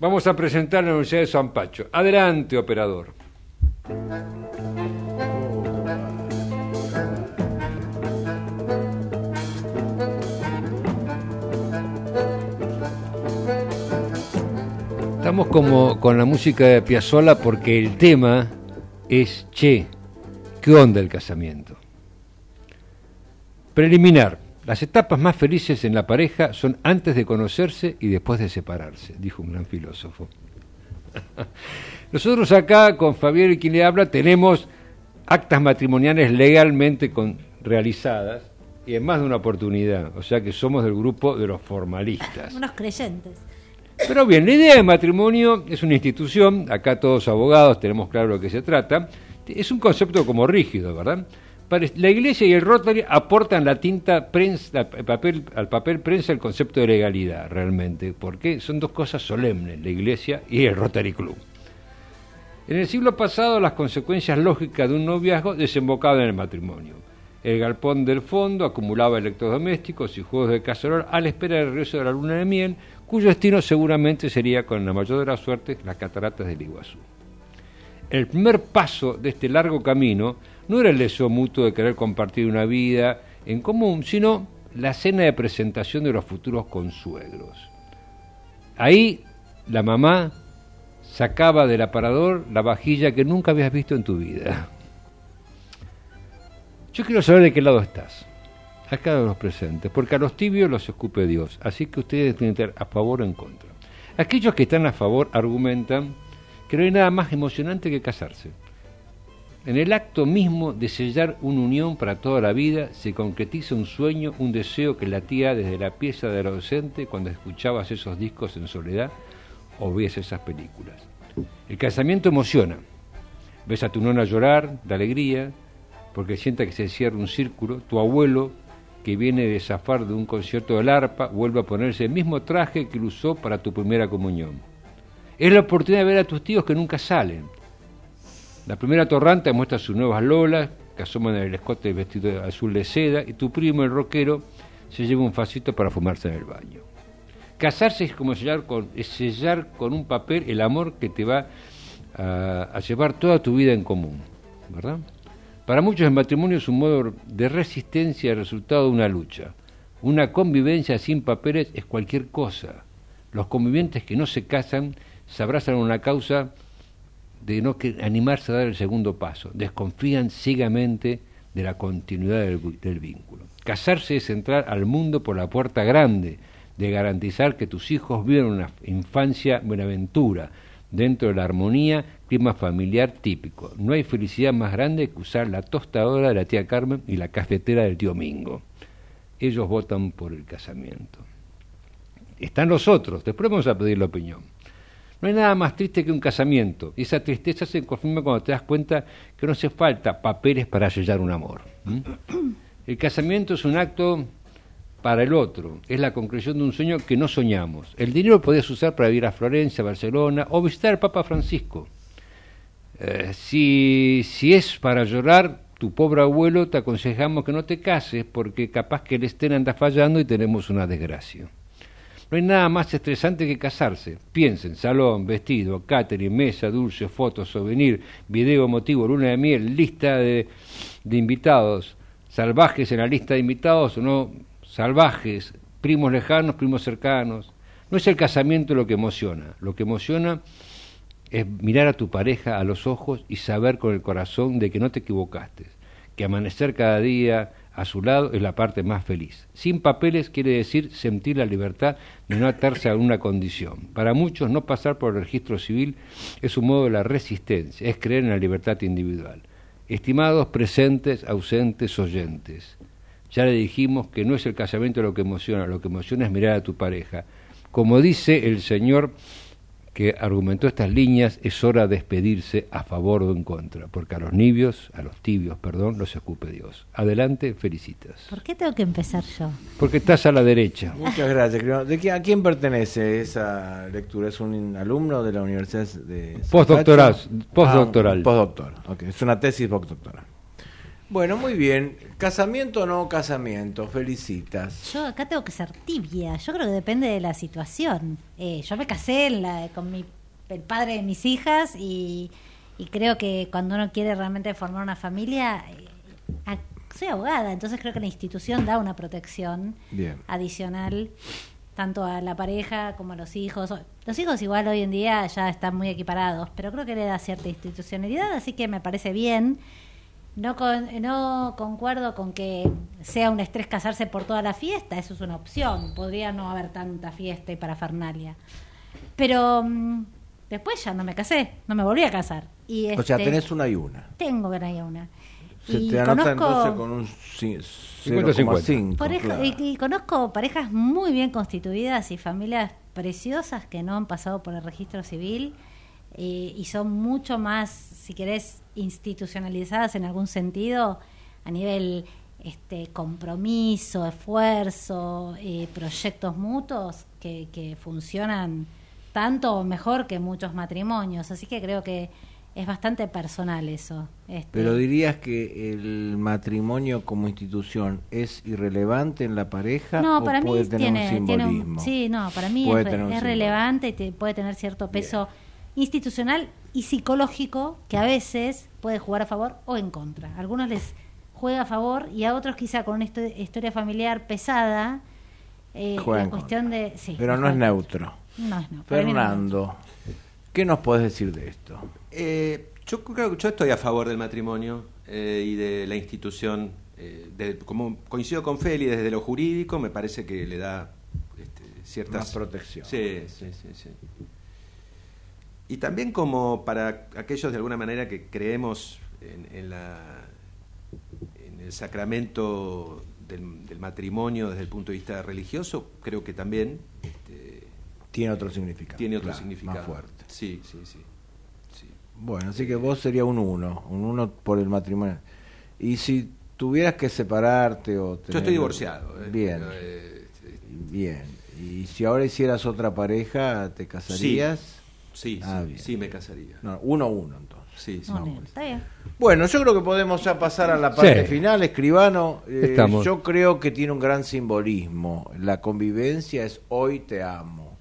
vamos a presentar la Universidad de San Pacho. Adelante, operador. Estamos como con la música de Piazzolla porque el tema es Che, ¿qué onda el casamiento? Preliminar. Las etapas más felices en la pareja son antes de conocerse y después de separarse, dijo un gran filósofo. Nosotros acá, con Fabián y quien le habla, tenemos actas matrimoniales legalmente con- realizadas y en más de una oportunidad. O sea que somos del grupo de los formalistas. Unos creyentes. Pero bien, la idea de matrimonio es una institución, acá todos abogados tenemos claro lo que se trata, es un concepto como rígido, ¿verdad? La Iglesia y el Rotary aportan la tinta prensa, al papel prensa el concepto de legalidad, realmente, porque son dos cosas solemnes, la Iglesia y el Rotary Club. En el siglo pasado, las consecuencias lógicas de un noviazgo desembocaban en el matrimonio. El galpón del fondo acumulaba electrodomésticos y juegos de cacerol a la espera del regreso de la luna de miel, cuyo destino seguramente sería, con la mayor de las suertes, las cataratas del Iguazú. El primer paso de este largo camino no era el deseo mutuo de querer compartir una vida en común, sino la cena de presentación de los futuros consuegros. Ahí la mamá sacaba del aparador la vajilla que nunca habías visto en tu vida. Yo quiero saber de qué lado estás, a cada de los presentes, porque a los tibios los escupe Dios, así que ustedes tienen que estar a favor o en contra. Aquellos que están a favor argumentan que no hay nada más emocionante que casarse. En el acto mismo de sellar una unión para toda la vida se concretiza un sueño, un deseo que latía desde la pieza del adolescente cuando escuchabas esos discos en soledad o ves esas películas. El casamiento emociona. Ves a tu nona llorar de alegría porque sienta que se cierra un círculo. Tu abuelo, que viene de zafar de un concierto del arpa, vuelve a ponerse el mismo traje que él usó para tu primera comunión. Es la oportunidad de ver a tus tíos que nunca salen. La primera torranta muestra sus nuevas lolas, que asoman en el escote vestido azul de seda, y tu primo, el rockero, se lleva un facito para fumarse en el baño. Casarse es como sellar con, sellar con un papel el amor que te va a, llevar toda tu vida en común, ¿verdad? Para muchos el matrimonio es un modo de resistencia resultado de una lucha. Una convivencia sin papeles es cualquier cosa. Los convivientes que no se casan se abrazan a una causa de no que- animarse a dar el segundo paso. Desconfían ciegamente de la continuidad del, del vínculo. Casarse es entrar al mundo por la puerta grande, de garantizar que tus hijos vivan una infancia buenaventura, dentro de la armonía, clima familiar típico. No hay felicidad más grande que usar la tostadora de la tía Carmen y la cafetera del tío Mingo. Ellos votan por el casamiento. Están los otros, después vamos a pedir la opinión. No hay nada más triste que un casamiento. Y esa tristeza se confirma cuando te das cuenta que no hace falta papeles para sellar un amor. El casamiento es un acto para el otro, es la concreción de un sueño que no soñamos. El dinero lo podías usar para ir a Florencia, Barcelona o visitar al Papa Francisco. Eh, si, si es para llorar, tu pobre abuelo te aconsejamos que no te cases porque capaz que el estén anda fallando y tenemos una desgracia. No hay nada más estresante que casarse. Piensen, salón, vestido, catering, mesa, dulce, fotos, souvenir, video emotivo, luna de miel, lista de, de invitados, salvajes en la lista de invitados o no salvajes, primos lejanos, primos cercanos. No es el casamiento lo que emociona. Lo que emociona es mirar a tu pareja a los ojos y saber con el corazón de que no te equivocaste, que amanecer cada día a su lado es la parte más feliz. Sin papeles quiere decir sentir la libertad de no atarse a una condición. Para muchos no pasar por el registro civil es un modo de la resistencia, es creer en la libertad individual. Estimados presentes, ausentes, oyentes, ya le dijimos que no es el casamiento lo que emociona, lo que emociona es mirar a tu pareja. Como dice el señor que argumentó estas líneas, es hora de despedirse a favor o en contra, porque a los nibios, a los tibios, perdón, los escupe Dios. Adelante, felicitas. ¿Por qué tengo que empezar yo? Porque estás a la derecha. Muchas gracias. Crino. ¿De qué- ¿A quién pertenece esa lectura? ¿Es un alumno de la Universidad de Postdoctoral, postdoctoral. Ah, postdoctor. Ok, es una tesis postdoctoral. Bueno, muy bien. ¿Casamiento o no casamiento? Felicitas. Yo acá tengo que ser tibia. Yo creo que depende de la situación. Eh, yo me casé en la- con mi, el padre de mis hijas y, y creo que cuando uno quiere realmente formar una familia, eh, a- soy abogada, entonces creo que la institución da una protección Bien. adicional tanto a la pareja como a los hijos. Los hijos igual hoy en día ya están muy equiparados, pero creo que le da cierta institucionalidad, así que me parece bien. No, con, no concuerdo con que sea un estrés casarse por toda la fiesta, eso es una opción. Podría no haber tanta fiesta y parafernalia. Pero mm, después ya no me casé, no me volví a casar. Y O sea, este, tenés una y una. Tengo que ir una. Se Y te anota conozco- entonces con un ci- 50-50. 0,5. Pareja- claro. y, y conozco parejas muy bien constituidas y familias preciosas que no han pasado por el registro civil eh, y son mucho más, si querés, institucionalizadas en algún sentido a nivel este compromiso, esfuerzo, eh, proyectos mutuos que, que funcionan tanto o mejor que muchos matrimonios. Así que creo que es bastante personal eso. Este, Pero dirías que el matrimonio como institución es irrelevante en la pareja No, o para mí puede tener tiene, un tiene un- simbolismo. sí, no, para mí Puede es, re- relevante y te- puede tener cierto peso institucional y psicológico que a veces puede jugar a favor o en contra. A algunos les juega a favor y a otros quizá con una histo- historia familiar pesada. Eh, la cuestión de sí, Pero no es neutro. No no. Fernando, ¿qué nos puedes decir de esto? Eh, yo creo que yo estoy a favor del matrimonio eh, y de la institución. eh, de- como coincido con Feli desde lo jurídico, me parece que le da este, ciertas Más protección. Sí, sí, sí, sí. Y también como para aquellos de alguna manera que creemos en, en la, en el sacramento del, del matrimonio desde el punto de vista religioso, creo que también este, Tiene otro significado. tiene otro claro, significado. Más fuerte. Sí, sí, sí. sí. Bueno, así que vos sería un uno, un uno por el matrimonio. Y si tuvieras que separarte o Yo tener- estoy divorciado. eh, Bien, eh, bien. Y si ahora hicieras otra pareja, ¿te casarías? sí, Ah, sí, sí me casaría. No, uno a uno entonces. Sí, sí. Está bien. Bueno, yo creo que podemos ya pasar a la parte Sí. final, escribano. eh, Estamos. yo creo que tiene un gran simbolismo. La convivencia es hoy te amo.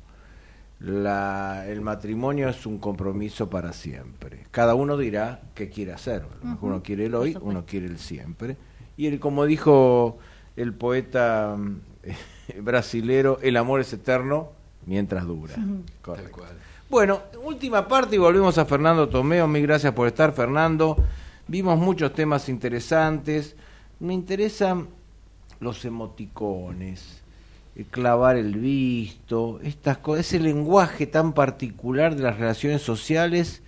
La, el matrimonio es un compromiso para siempre. Cada uno dirá qué quiere hacer. Lo mejor Uno quiere el hoy, uno quiere el siempre. Y el, como dijo el poeta mm, brasilero, el amor es eterno mientras dura. Correcto. Tal cual. Bueno, última parte y volvemos a Fernando Tomeo. Mil gracias por estar, Fernando. Vimos muchos temas interesantes. Me interesan los emoticones, el clavar el visto, estas cosas, ese lenguaje tan particular de las relaciones sociales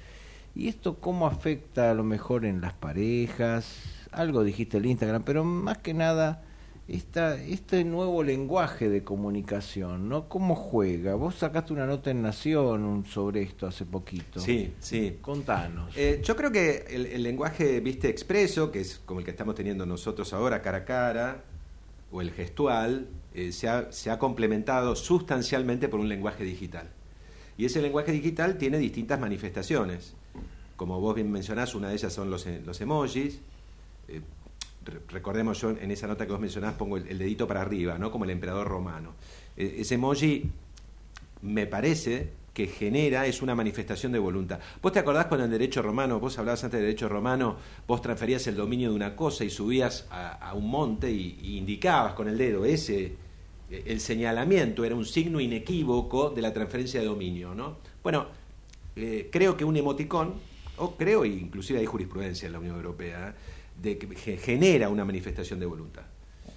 y esto cómo afecta a lo mejor en las parejas. Algo dijiste el Instagram, pero más que nada esta, este nuevo lenguaje de comunicación, ¿no? ¿Cómo juega? Vos sacaste una nota en Nación sobre esto hace poquito. Sí, sí. Contanos. Eh, yo creo que el, el lenguaje viste expreso, que es como el que estamos teniendo nosotros ahora cara a cara, o el gestual, eh, se, ha, se ha complementado sustancialmente por un lenguaje digital. Y ese lenguaje digital tiene distintas manifestaciones. Como vos bien mencionás, una de ellas son los, e- los emojis. Eh, recordemos, yo en esa nota que vos mencionás pongo el, dedito para arriba, ¿no? Como el emperador romano. Eh, ese emoji me parece que genera es una manifestación de voluntad. ¿Vos te acordás cuando en derecho romano, vos hablabas antes de derecho romano, vos transferías el dominio de una cosa y subías a, un monte y, indicabas con el dedo ese, eh, el señalamiento era un signo inequívoco de la transferencia de dominio, ¿no? Bueno, eh, creo que un emoticón, o creo, inclusive hay jurisprudencia en la Unión Europea. De que ge- genera una manifestación de voluntad.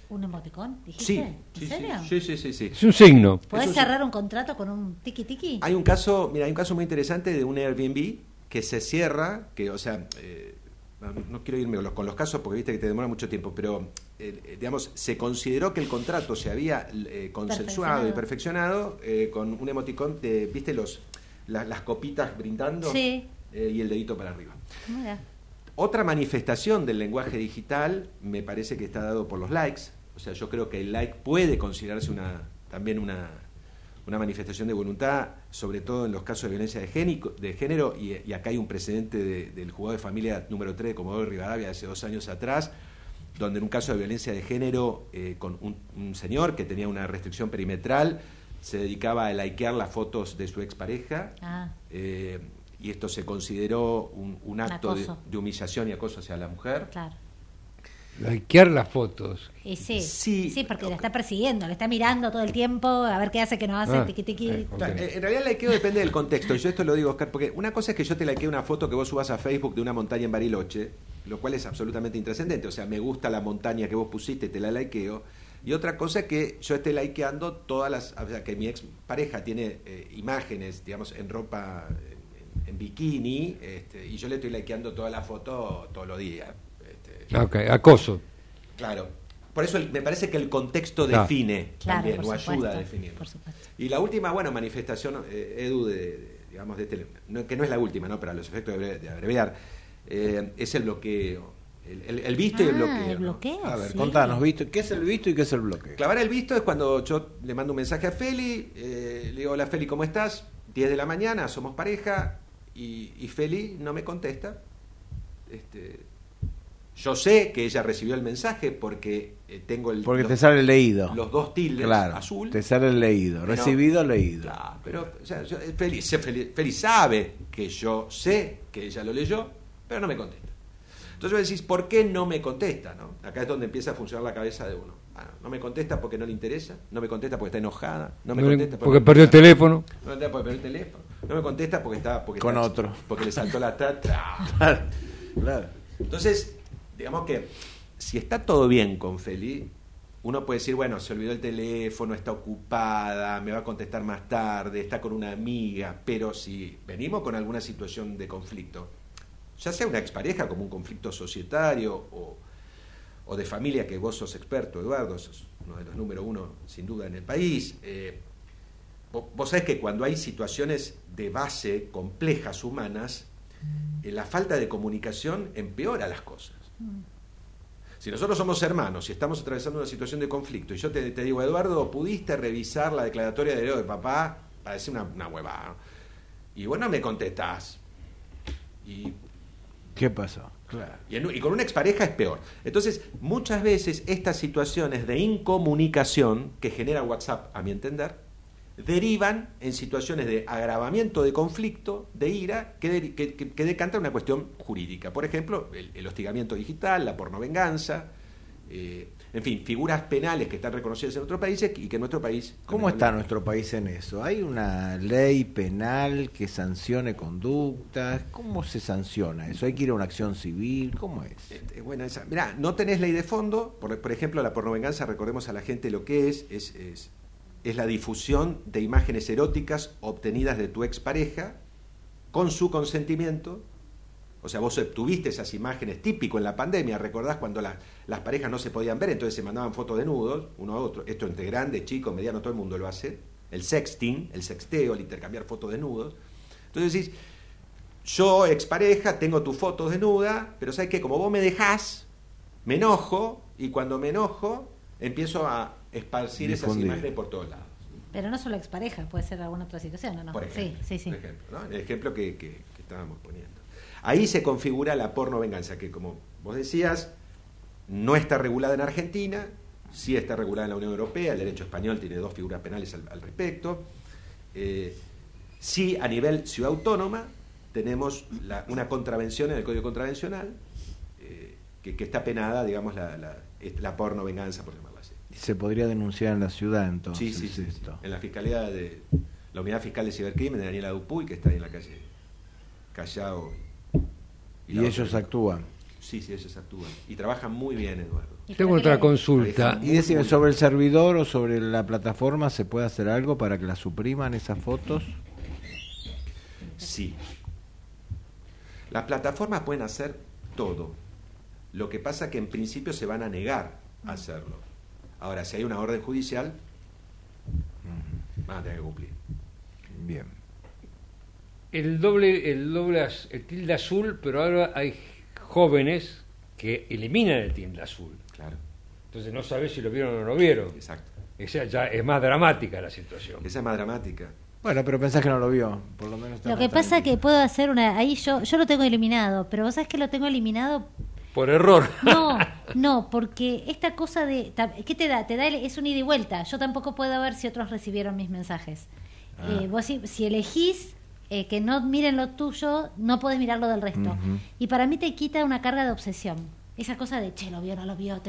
¿Un emoticón? ¿Dijiste? Sí, ¿En sí, serio? sí, sí, sí, sí. Es un signo. ¿Podés un- cerrar un contrato con un tiki tiki? Hay un caso, mira, hay un caso muy interesante de un Airbnb que se cierra, que, o sea, eh, no, no quiero irme con los, con los casos porque viste que te demora mucho tiempo, pero, eh, digamos, se consideró que el contrato se había eh, consensuado y perfeccionado eh, con un emoticón de, viste, los la- las copitas brindando Sí. eh, y el dedito para arriba. Mira. Otra manifestación del lenguaje digital me parece que está dado por los likes. O sea, yo creo que el like puede considerarse una, también una, una manifestación de voluntad, sobre todo en los casos de violencia de, génico- de género, y, y acá hay un precedente de- del jugador de familia número 3 de Comodoro Rivadavia hace dos años atrás, donde en un caso de violencia de género, eh, con un, un señor que tenía una restricción perimetral, se dedicaba a likear las fotos de su expareja, Ah, eh, y esto se consideró un, un acto de, humillación y acoso hacia la mujer. claro. Likear las fotos. Y sí, Sí. sí, porque le está persiguiendo, le está mirando todo el tiempo a ver qué hace, qué no hace, Ah, tiqui tiqui. eh, eh, en realidad el likeo depende del contexto, y yo esto lo digo, Oscar, porque una cosa es que yo te likeo una foto que vos subas a Facebook de una montaña en Bariloche, lo cual es absolutamente intrascendente, o sea, me gusta la montaña que vos pusiste, te la likeo, y otra cosa es que yo esté likeando todas las, o sea, que mi ex pareja tiene eh, imágenes, digamos, en ropa, en, en bikini, este, y yo le estoy likeando toda la foto todos los días. este, Ok, acoso. Claro. Por eso el- me parece que el contexto Claro. define Claro, también, o ayuda a por supuesto. Y la última, bueno, manifestación, eh, Edu, de, de- digamos, de este- no- que no es la última, ¿no? Para los efectos de, abre- de abreviar, eh, es el bloqueo. El, el- el visto y el Ah, bloqueo. el ¿no? bloqueo. A ver, sí. contanos, ¿visto? ¿qué es el visto y qué es el bloqueo? Clavar el visto es cuando yo le mando un mensaje a Feli, eh, le digo, hola Feli, ¿cómo estás? 10 de la mañana, somos pareja, y, y Feli no me contesta. Este, yo sé que ella recibió el mensaje porque eh, tengo el, Porque los, te sale leído. los dos tildes Claro, azul. te sale leído. Pero- Recibido, leído. Claro, pero o sea, yo- Feli, se- Feli- Feli sabe que yo sé que ella lo leyó, pero no me contesta. Entonces vos decís, ¿por qué no me contesta? no? Acá es donde empieza a funcionar la cabeza de uno. Ah, no me contesta porque no le interesa, no me contesta porque está enojada, no me No contesta porque no perdió el teléfono. No me contesta porque perdió el teléfono. No me contesta porque está porque Con está- otro. porque le saltó la tatra. Claro, claro. Entonces, digamos que si está todo bien con Feli, uno puede decir, bueno, se olvidó el teléfono, está ocupada, me va a contestar más tarde, está con una amiga, pero si venimos con alguna situación de conflicto, ya sea una expareja como un conflicto societario o, o de familia, que vos sos experto, Eduardo, sos uno de los número uno sin duda en el país, eh, vos, vos sabés que cuando hay situaciones de base complejas humanas, eh, la falta de comunicación empeora las cosas. Si nosotros somos hermanos y estamos atravesando una situación de conflicto y yo te, te digo, Eduardo, ¿pudiste revisar la declaratoria de de papá? Parece una, una huevada. ¿no? Y bueno, me contestás. Y ¿Qué pasó? Claro. y, en- y con una expareja es peor. Entonces, muchas veces estas situaciones de incomunicación que genera WhatsApp, a mi entender, derivan en situaciones de agravamiento de conflicto, de ira, que, de- que, que- que decanta una cuestión jurídica. Por ejemplo, el, el hostigamiento digital, la pornovenganza, eh, en fin, figuras penales que están reconocidas en otros países y que en nuestro país... ¿Cómo está nuestro país en eso? ¿Hay una ley penal que sancione conductas? ¿Cómo se sanciona eso? ¿Hay que ir a una acción civil? ¿Cómo es? Buena esa. Mirá, no tenés ley de fondo. Por, por ejemplo, la pornovenganza, recordemos a la gente lo que es, es, es, es la difusión de imágenes eróticas obtenidas de tu expareja con su consentimiento. O sea, vos obtuviste esas imágenes típico en la pandemia, recordás cuando la- las parejas no se podían ver, entonces se mandaban fotos desnudos, uno a otro. Esto entre grande, chico, mediano, todo el mundo lo hace. El sexting, el sexteo, el intercambiar fotos desnudos. Entonces decís, yo, expareja, tengo tu foto desnuda, pero ¿sabes qué? Como vos me dejás, me enojo, y cuando me enojo, empiezo a esparcir esas Difundir. imágenes por todos lados. Pero no solo expareja, puede ser alguna otra situación, ¿o no? Por ejemplo, sí, sí, sí. por ejemplo, ¿no? El ejemplo que, que- que estábamos poniendo. Ahí se configura la porno venganza, que como vos decías, no está regulada en Argentina, sí está regulada en la Unión Europea, el derecho español tiene dos figuras penales al, al respecto. Eh, sí, a nivel ciudad autónoma, tenemos la- una contravención en el Código Contravencional, eh, que, que está penada, digamos, la, la, la porno venganza, por así. Se podría denunciar en la ciudad entonces. Sí, sí, sí. En la fiscalía de la unidad fiscal de cibercrimen de Daniela Dupuy, que está ahí en la calle Callao. Y, ellos otra- actúan. Sí, sí, ellos actúan. Y trabajan muy bien, Eduardo. Y Tengo otra consulta. Y decime, sobre el servidor o sobre la plataforma, ¿se puede hacer algo para que la supriman esas fotos? Sí. Las plataformas pueden hacer todo. Lo que pasa que en principio se van a negar a hacerlo. Ahora, si hay una orden judicial, van a tener que cumplir. Bien. el doble, el doble, el tilde azul, pero ahora hay jóvenes que eliminan el tilde azul. Claro, Entonces no sabes si lo vieron o no lo vieron. exacto. Esa ya es más dramática la situación. Esa es más dramática. Bueno, pero pensás que no lo vio, por lo menos. Lo que pasa tranquilo. que puedo hacer una... Ahí yo, yo lo tengo eliminado, pero vos sabés que lo tengo eliminado Por error. No, no, porque esta cosa de... ¿Qué te da? Te da el- es un ida y vuelta. Yo tampoco puedo ver si otros recibieron mis mensajes. Ah. Eh, vos si, si elegís eh, que no miren lo tuyo, no podés mirar lo del resto. Y para mí te quita una carga de obsesión. Esa cosa de, che, lo vio, no lo vio.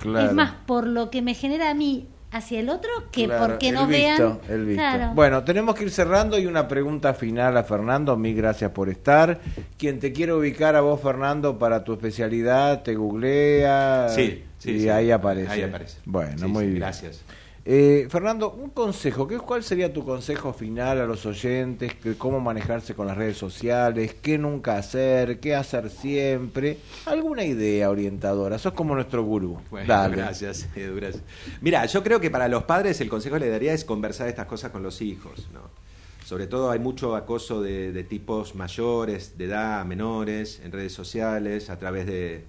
Claro. Es más por lo que me genera a mí hacia el otro que Claro, porque no visto, vean... el visto. Claro. Bueno, tenemos que ir cerrando y una pregunta final a Fernando. Mil gracias por estar. Quien te quiere ubicar a vos, Fernando, para tu especialidad, te googlea. Sí, sí, y sí. ahí aparece. Ahí aparece. Bueno, Sí, muy sí, bien. Gracias. Eh, Fernando, un consejo, ¿qué, ¿cuál sería tu consejo final a los oyentes? Que ¿Cómo manejarse con las redes sociales? ¿Qué nunca hacer? ¿Qué hacer siempre? ¿Alguna idea orientadora? Sos como nuestro gurú. Bueno, Dale. gracias, Edu, gracias. Mira, yo creo que para los padres el consejo que le daría es conversar estas cosas con los hijos, ¿no? Sobre todo hay mucho acoso de, de tipos mayores, de edad, menores, en redes sociales, a través de,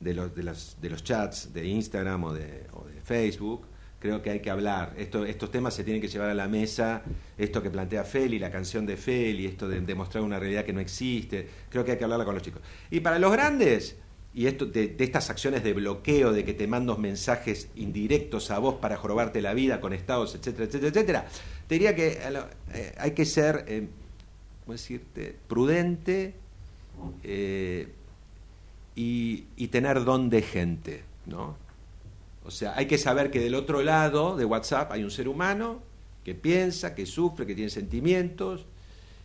de, los, de, los, de los chats de Instagram o de, o de Facebook. Creo que hay que hablar. Esto, estos temas se tienen que llevar a la mesa. Esto que plantea Feli, la canción de Feli, esto de demostrar una realidad que no existe. Creo que hay que hablarla con los chicos. Y para los grandes, y esto de, estas acciones de bloqueo, de que te mandos mensajes indirectos a vos para jorobarte la vida con estados, etcétera, etcétera, etcétera, te diría que lo- eh, hay que ser, eh, ¿cómo decirte?, prudente eh, y tener don de gente, ¿no? O sea, hay que saber que del otro lado de WhatsApp hay un ser humano que piensa, que sufre, que tiene sentimientos,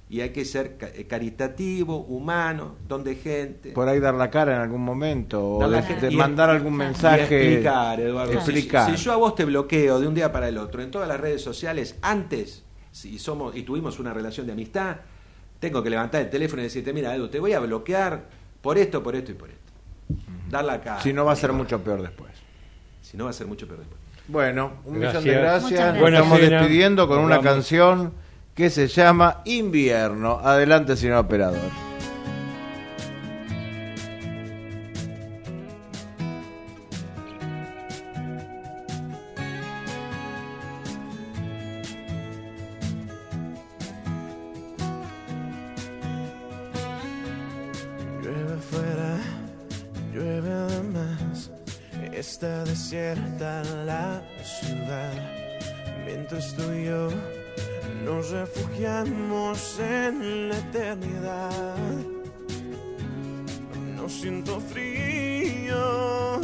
y hay que ser eh, caritativo, humano, don de gente. Por ahí dar la cara en algún momento o de, de Y- mandar algún Y mensaje. explicar, Eduardo. Explicar. Si, si yo a vos te bloqueo de un día para el otro en todas las redes sociales, antes, si somos y tuvimos una relación de amistad, tengo que levantar el teléfono y decirte, mira, Edu, te voy a bloquear por esto, por esto y por esto. Dar la cara. Si no va a ser mucho peor después. Si no va a ser mucho peor después. Bueno, un millón Gracias. de gracias. Gracias. Estamos despidiendo con Nos una vamos. canción que se llama Invierno. Adelante, señor operador. La ciudad. Mientras tú y yo nos refugiamos en la eternidad. No siento frío,